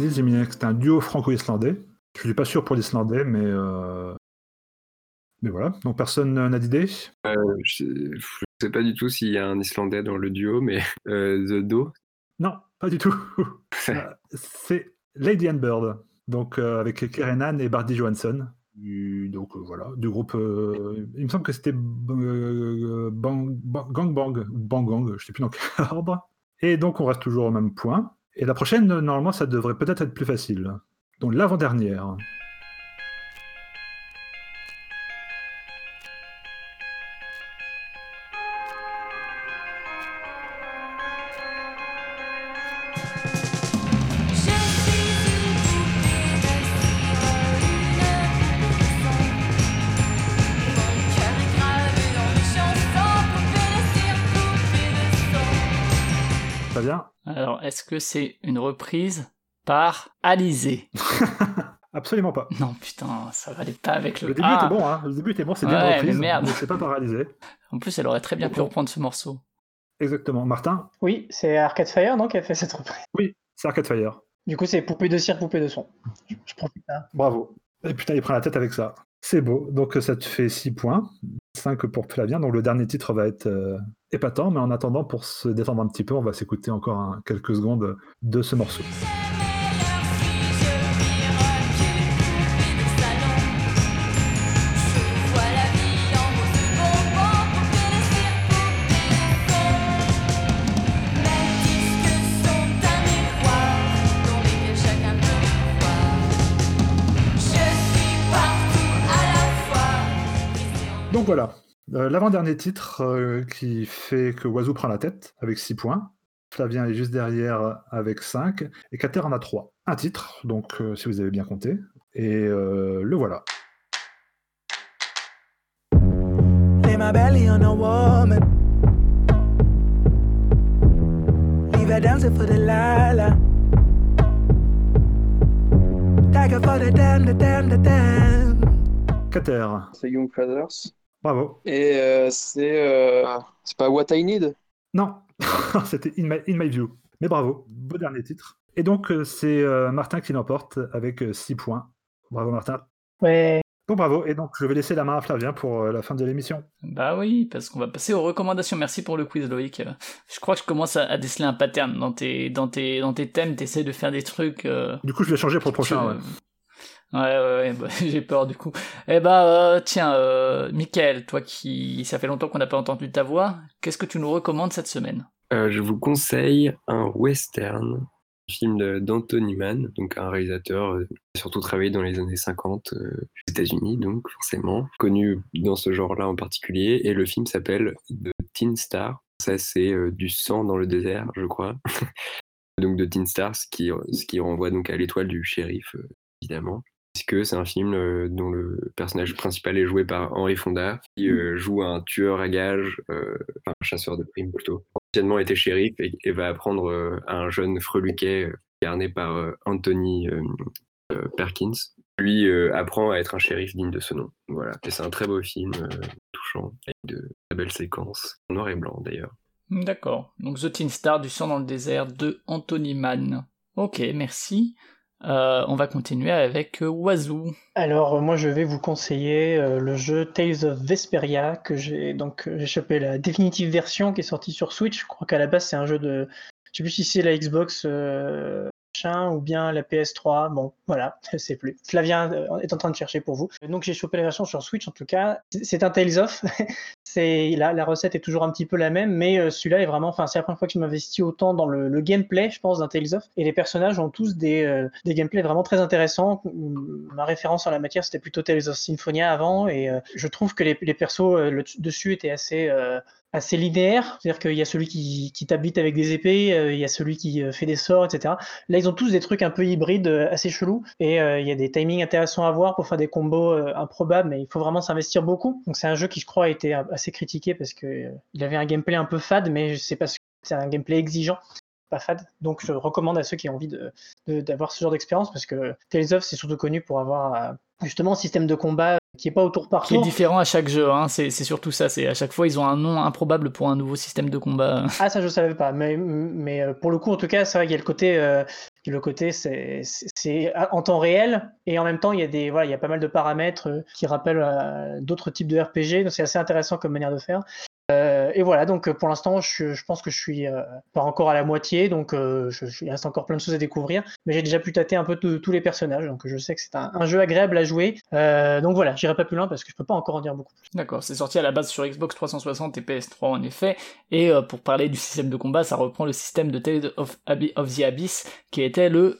Indice, j'ai mis que c'était un duo franco-islandais. Je suis pas sûr pour l'islandais, mais, euh, mais voilà. Donc, personne n'a d'idée?
Euh, je, je sais pas du tout s'il y a un Islandais dans le duo, mais euh, The Do.
Non, pas du tout. C'est Lady and Bird, donc avec Kerenan et Bardi Johansson. Du, donc voilà, du groupe. il me semble que c'était Gang Bang, Bang Gang, je sais plus dans quel ordre. Et donc on reste toujours au même point. Et la prochaine, normalement, ça devrait peut-être être plus facile. Donc l'avant-dernière.
Que c'est une reprise par Alizé
Absolument pas.
Non, putain, ça valait pas avec le.
Le début
Ah
était bon, hein. Le début était bon, c'est bien
Ouais,
reprise,
mais merde.
c'est pas paralysé.
En plus, elle aurait très bien pu reprendre ce morceau.
Exactement. Martin?
Oui, c'est Arcade Fire, non, qui a fait cette reprise.
Oui, c'est Arcade Fire.
Du coup, c'est poupée de cire, poupée de son. Je, je profite. hein.
Bravo. Et putain, il prend la tête avec ça. C'est beau. Donc ça te fait 6 points. 5 pour Flavien. Donc le dernier titre va être euh, épatant. Mais en attendant, pour se détendre un petit peu, on va s'écouter encore quelques secondes de ce morceau. Donc voilà. Euh, L'avant-dernier titre euh, qui fait que Oiseau prend la tête avec 6 points. Flavien est juste derrière avec 5. Et Cater en a 3. Un titre, donc euh, si vous avez bien compté. Et euh, le voilà.
Lay my belly on a woman. Leave her dancing for the lala. Tiger for the damn, the damn, the damn.
Cater.
C'est Young Fathers.
Bravo.
Et euh, c'est euh, c'est pas What I Need
Non, c'était in my, in My View. Mais bravo, beau dernier titre. Et donc, euh, c'est euh, Martin qui l'emporte avec 6 points. Bravo, Martin.
Ouais.
Bon, bravo. Et donc, je vais laisser la main à Flavien pour euh, la fin de l'émission.
Bah oui, parce qu'on va passer aux recommandations. Merci pour le quiz, Loïc. Euh, Je crois que je commence à, à déceler un pattern dans tes, dans tes, dans tes thèmes. T'essaies de faire des trucs. euh,
Du coup, je vais changer pour le prochain. ouais.
Ouais, ouais, bah, j'ai peur du coup. Eh bah, euh, tiens, euh, Michael, toi qui, ça fait longtemps qu'on n'a pas entendu ta voix, qu'est-ce que tu nous recommandes cette semaine?
Euh, je vous conseille un western, un film d'Anthony Mann, donc un réalisateur euh, surtout travaillé dans les années 50 euh, aux États-Unis, donc forcément connu dans ce genre-là en particulier. Et le film s'appelle The Teen Star. Ça, c'est du sang dans le désert, je crois. donc de Teen Star, ce qui, ce qui renvoie donc à l'étoile du shérif, évidemment. Puisque c'est un film euh, dont le personnage principal est joué par Henry Fonda, qui euh, joue un tueur à gages, euh, enfin un chasseur de primes plutôt, anciennement était shérif et, et va apprendre euh, à un jeune freluquet incarné par Anthony Perkins. Lui apprend à être un shérif digne de ce nom. Voilà. Et c'est un très beau film, touchant, avec de très belles séquences, en noir et blanc d'ailleurs.
D'accord. Donc The Teen Star du sang dans le désert de Anthony Mann. Ok, merci. Euh, on va continuer avec Wazoo.
Alors, euh, moi, je vais vous conseiller euh, le jeu Tales of Vesperia, que j'ai donc j'ai chopé la définitive version qui est sortie sur Switch. Je crois qu'à la base, c'est un jeu de. Je sais plus si c'est la Xbox ou bien la PS3. Bon, voilà, je sais plus. Flavien euh, est en train de chercher pour vous. Donc, j'ai chopé la version sur Switch en tout cas. C'est- un Tales of. c'est la, la recette est toujours un petit peu la même, mais euh, celui-là est vraiment. Enfin, c'est la première fois que je m'investis autant dans le, gameplay, je pense, d'un Tales of. Et les personnages ont tous des, euh, des gameplays vraiment très intéressants. Ma référence en la matière, c'était plutôt Tales of Symphonia avant, et je trouve que les, les persos le- dessus étaient assez. Assez linéaires, c'est-à-dire qu'il y a celui qui, qui t'habite avec des épées, euh, il y a celui qui euh, fait des sorts, etc. Là, ils ont tous des trucs un peu hybrides, euh, assez chelous, et il y a des timings intéressants à voir pour faire des combos improbables, mais il faut vraiment s'investir beaucoup. Donc c'est un jeu qui, je crois, a été assez critiqué parce que il avait un gameplay un peu fade, mais c'est parce que c'est un gameplay exigeant pas fade. Donc je recommande à ceux qui ont envie de- de- d'avoir ce genre d'expérience parce que Tales of c'est surtout connu pour avoir justement un système de combat qui est pas au tour par
Qui est différent à chaque jeu, hein. c'est surtout ça. C'est à chaque fois ils ont un nom improbable pour un nouveau système de combat.
Ah ça je savais pas, mais, mais euh, pour le coup en tout cas c'est vrai qu'il y a le côté, euh, le côté c'est en temps réel et en même temps il y a des voilà il y a pas mal de paramètres euh, qui rappellent euh, d'autres types de RPG donc c'est assez intéressant comme manière de faire. Euh, et voilà donc euh, pour l'instant je, pense que je suis euh, pas encore à la moitié donc il reste encore plein de choses à découvrir mais j'ai déjà pu tâter un peu tous les personnages donc je sais que c'est un, jeu agréable à jouer donc voilà j'irai pas plus loin parce que je peux pas encore en dire beaucoup.
D'accord, c'est sorti à la base sur Xbox 360 et PS3 en effet. Et pour parler du système de combat, ça reprend le système de Tales of, of the Abyss qui était le,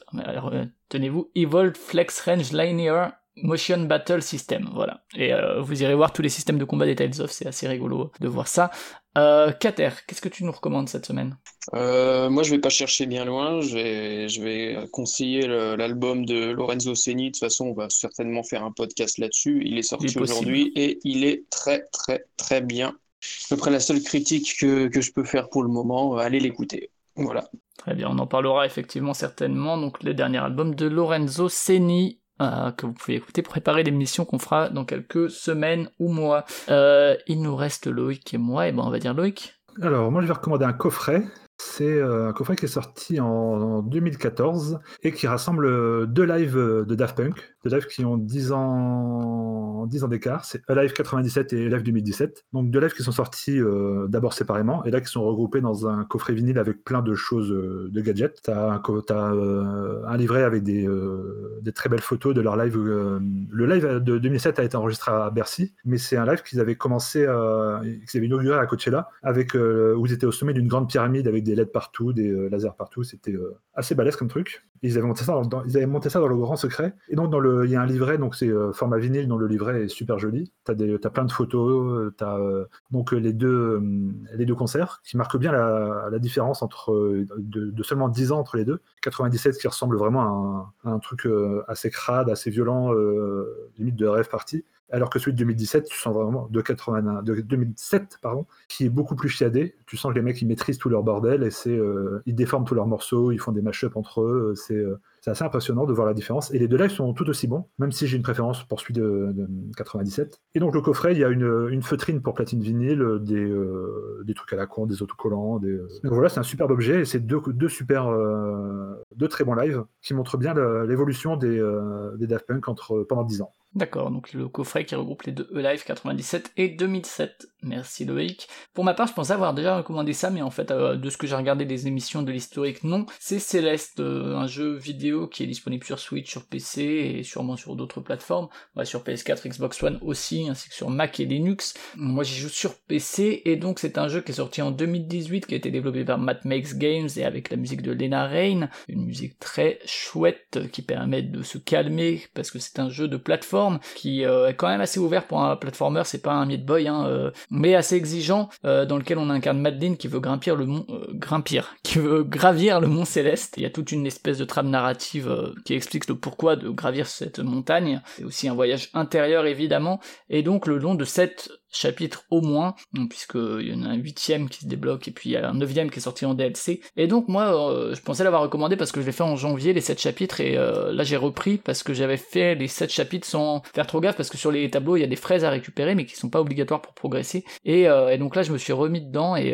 tenez-vous, Evolved Flex Range Linear Motion Battle System. Voilà. Et euh, vous irez voir tous les systèmes de combat des Tales of, c'est assez rigolo de voir ça. Euh, Kater, qu'est-ce que tu nous recommandes cette semaine?
Euh, moi, je vais pas chercher bien loin. Je vais, je vais conseiller le- l'album de Lorenzo Seni. De toute façon, on va certainement faire un podcast là-dessus. Il est sorti aujourd'hui et il est très, très, très bien. À peu près la seule critique que, que je peux faire pour le moment. Allez l'écouter. Voilà.
Très bien, on en parlera effectivement certainement. Donc le dernier album de Lorenzo Seni. Euh, que vous pouvez écouter pour préparer l'émission qu'on fera dans quelques semaines ou mois. Euh, il nous reste Loïc et moi, et ben on va dire Loïc.
Alors, moi, je vais recommander un coffret. C'est euh, un coffret qui est sorti en, en 2014 et qui rassemble deux lives de Daft Punk, deux lives qui ont 10 ans, 10 ans d'écart. C'est Alive 97 et Alive 2017. Donc, deux lives qui sont sortis euh, d'abord séparément et là qui sont regroupés dans un coffret vinyle avec plein de choses, euh, de gadgets. Tu as, un, t'as, euh, un livret avec des, des très belles photos de leur live. le live de 2007 a été enregistré à Bercy, mais c'est un live qu'ils avaient commencé, qu'ils avaient inauguré à Coachella, avec, où ils étaient au sommet d'une grande pyramide avec des LED partout, des lasers partout. C'était assez balèze comme truc. Ils avaient monté ça dans, ils avaient monté ça dans le grand secret. Et donc, dans le, il y a un livret, donc c'est euh, format vinyle, dont le livret est super joli. Tu as, plein de photos, tu as donc euh, les deux, euh, les deux concerts qui marquent bien la, différence entre, euh, de, de seulement 10 ans entre les deux. 97 qui ressemble vraiment à un, truc euh, assez crade, assez violent, euh, limite de rêve party. Alors que celui de 2017, tu sens vraiment de, 81, de 2007, pardon, qui est beaucoup plus chiadé. Tu sens que les mecs ils maîtrisent tout leur bordel et c'est euh, ils déforment tous leurs morceaux, ils font des mashups entre eux. C'est c'est assez impressionnant de voir la différence. Et les deux lives sont tout aussi bons, même si j'ai une préférence pour celui de, de 97. Et donc le coffret, il y a une, feutrine pour platine vinyle, des, euh, des trucs à la con, des autocollants. Des, euh. Donc voilà, c'est un superbe objet et c'est deux, super, euh, deux très bons lives qui montrent bien l'évolution des, euh, Daft Punk entre, pendant 10 ans.
D'accord, donc le coffret qui regroupe les deux E-Live 97 et 2007. Merci Loïc. Pour ma part, je pensais avoir déjà recommandé ça, mais en fait, euh, de ce que j'ai regardé des émissions de l'historique, non. C'est Céleste, euh, un jeu vidéo qui est disponible sur Switch, sur PC et sûrement sur d'autres plateformes. Sur PS4, Xbox One aussi, ainsi que sur Mac et Linux. Moi, j'y joue sur PC et donc c'est un jeu qui est sorti en 2018, qui a été développé par Matt Makes Games et avec la musique de Lena Rain, une musique très chouette qui permet de se calmer parce que c'est un jeu de plateforme qui euh, est quand même assez ouvert pour un platformer, c'est pas un Meat Boy, hein, euh, mais assez exigeant, euh, dans lequel on incarne Madeline qui veut grimper le mont, grimpir, qui veut gravir le mont Céleste. Il y a toute une espèce de trame narrative qui explique le pourquoi de gravir cette montagne. C'est aussi un voyage intérieur évidemment, et donc le long de cette chapitres au moins, puisqu'il y en a un huitième qui se débloque et puis il y a un neuvième qui est sorti en DLC. Et donc moi, euh, je pensais l'avoir recommandé parce que je l'ai fait en janvier les sept chapitres et euh, là j'ai repris parce que j'avais fait les sept chapitres sans faire trop gaffe parce que sur les tableaux il y a des fraises à récupérer mais qui sont pas obligatoires pour progresser. Et, euh, et donc là je me suis remis dedans et,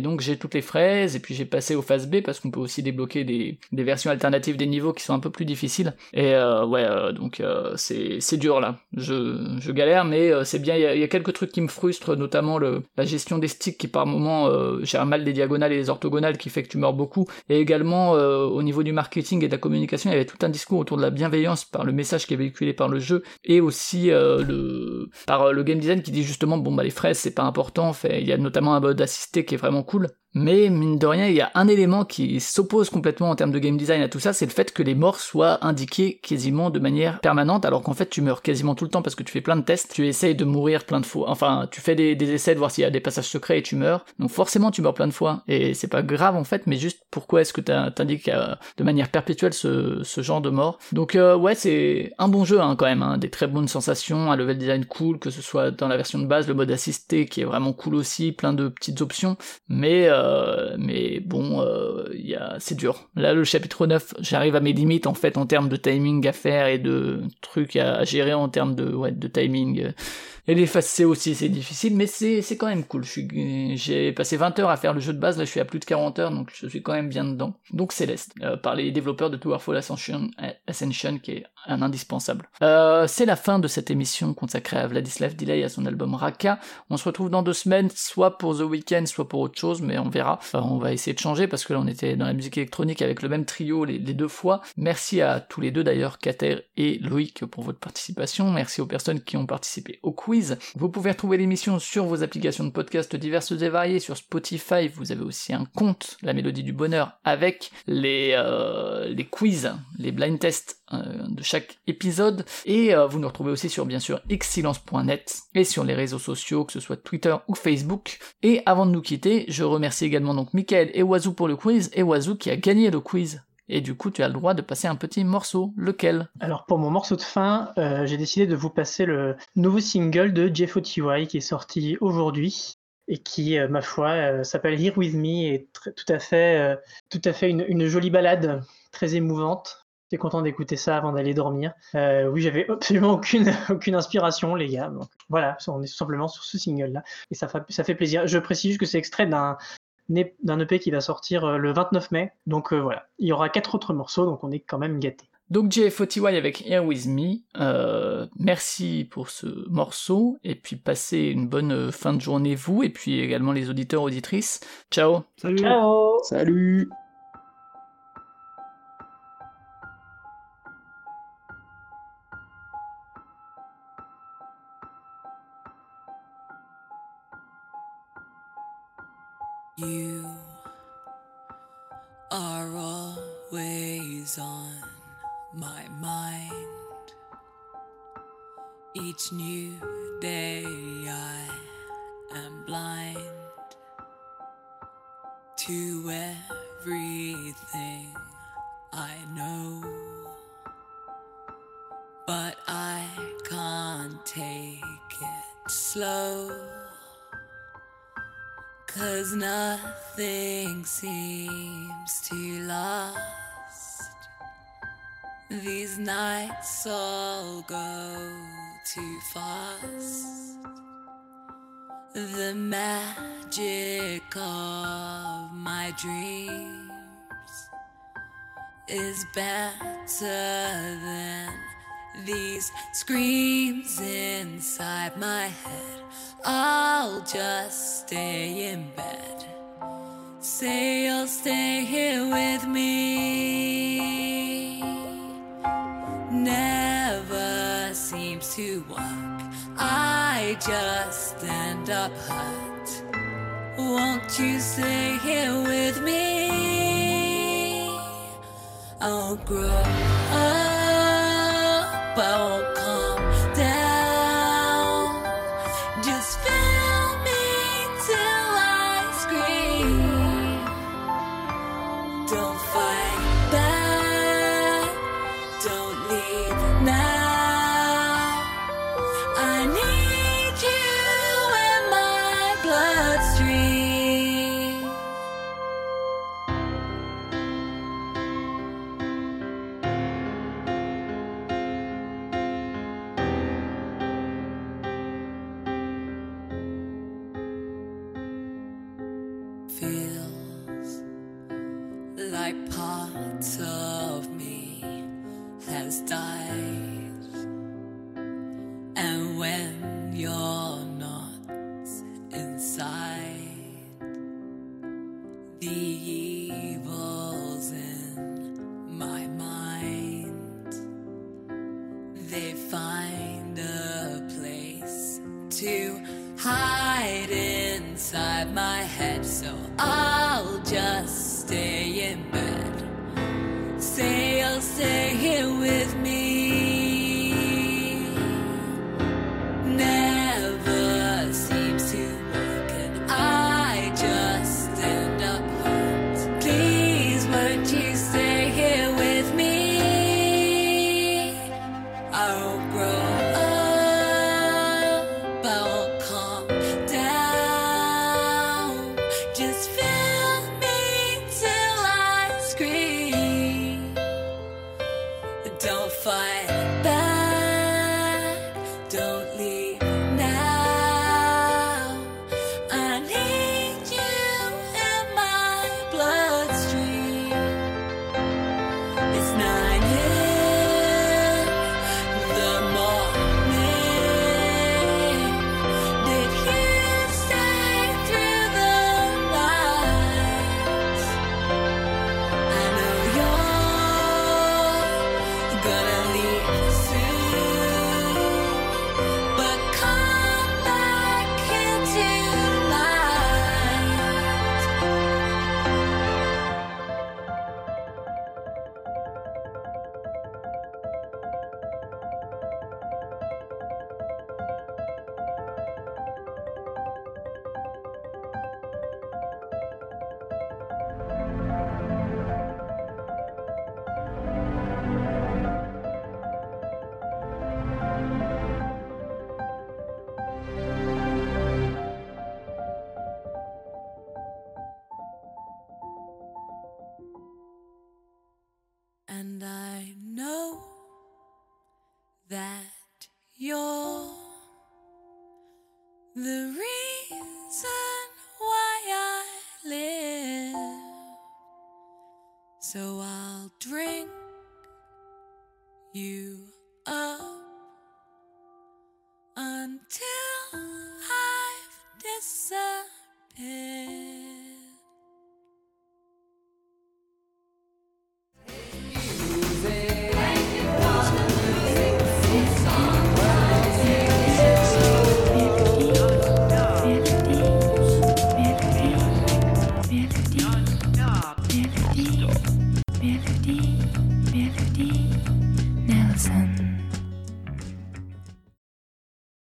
donc j'ai toutes les fraises et puis j'ai passé au phase B parce qu'on peut aussi débloquer des, versions alternatives des niveaux qui sont un peu plus difficiles. Et ouais, donc c'est dur là. Je, galère mais c'est bien. Il y, y a quelques trucs qui me frustrent, notamment la gestion des sticks qui par moment euh, gère mal les diagonales et les orthogonales qui fait que tu meurs beaucoup. Et également euh, au niveau du marketing et de la communication, il y avait tout un discours autour de la bienveillance par le message qui est véhiculé par le jeu et aussi euh, par euh, le game design qui dit justement bon bah les fraises c'est pas important. Fait, il y a notamment un mode assisté qui est vraiment cool. Mais mine de rien, il y a un élément qui s'oppose complètement en termes de game design à tout ça, c'est le fait que les morts soient indiqués quasiment de manière permanente, alors qu'en fait tu meurs quasiment tout le temps parce que tu fais plein de tests, tu essayes de mourir plein de fois, enfin tu fais des, essais de voir s'il y a des passages secrets et tu meurs, donc forcément tu meurs plein de fois, et c'est pas grave en fait, mais juste pourquoi est-ce que t'indiques euh, de manière perpétuelle ce, ce genre de mort? Donc euh, ouais, c'est un bon jeu hein, quand même, hein, des très bonnes sensations, un level design cool, que ce soit dans la version de base, le mode assisté qui est vraiment cool aussi, plein de petites options, mais euh, Euh, mais bon, euh, c'est dur. Là, le chapitre 9, j'arrive à mes limites en fait en termes de timing à faire et de trucs à gérer en termes de, ouais, de timing. Et les phases aussi, c'est difficile, mais c'est, quand même cool. J'ai passé 20 heures à faire le jeu de base, là je suis à plus de 40 heures, donc je suis quand même bien dedans. Donc Céleste, euh, par les développeurs de Towerfall Ascension, Ascension qui est un indispensable. Euh, c'est la fin de cette émission consacrée à Vladislav Delay à son album Raka. On se retrouve dans deux semaines, soit pour The Weeknd, soit pour autre chose, mais verra. Enfin, on va essayer de changer parce que là on était dans la musique électronique avec le même trio les, deux fois. Merci à tous les deux d'ailleurs, Kater et Loïc pour votre participation. Merci aux personnes qui ont participé au quiz. Vous pouvez retrouver l'émission sur vos applications de podcast diverses et variées, sur Spotify. Vous avez aussi un compte, La Mélodie du Bonheur, avec les, euh, les quiz, les blind tests de chaque épisode. Et euh, vous nous retrouvez aussi sur bien sûr excellence.net et sur les réseaux sociaux, que ce soit Twitter ou Facebook. Et avant de nous quitter, je remercie également donc Michael et Wazoo pour le quiz, et Wazoo qui a gagné le quiz. Et du coup, tu as le droit de passer un petit morceau. Lequel?
Alors pour mon morceau de fin, euh, j'ai décidé de vous passer le nouveau single de J4TY qui est sorti aujourd'hui et qui, euh, ma foi, euh, s'appelle Here With Me et tout à fait, euh, tout à fait une, une jolie balade, très émouvante. J'étais content d'écouter ça avant d'aller dormir. Euh, oui, j'avais absolument aucune, aucune inspiration, les gars. Donc, voilà, on est tout simplement sur ce single-là et ça fait, ça fait plaisir. Je précise juste que c'est extrait d'un d'un EP qui va sortir euh, le 29 mai. Donc euh, voilà, il y aura quatre autres morceaux, donc on est quand même gâtés.
Donc JFOTY avec Here With Me, euh, merci pour ce morceau, et puis passez une bonne fin de journée vous, et puis également les auditeurs, auditrices. Ciao
Salut
Ciao
Salut
You are always on my mind. Each new is better than these screams inside my head. I'll just stay in bed. Say you'll stay here with me. Never seems to work. I just end up hurt. Won't you stay here with me? I'll grow up. They find a place to hide inside my head. So I'll just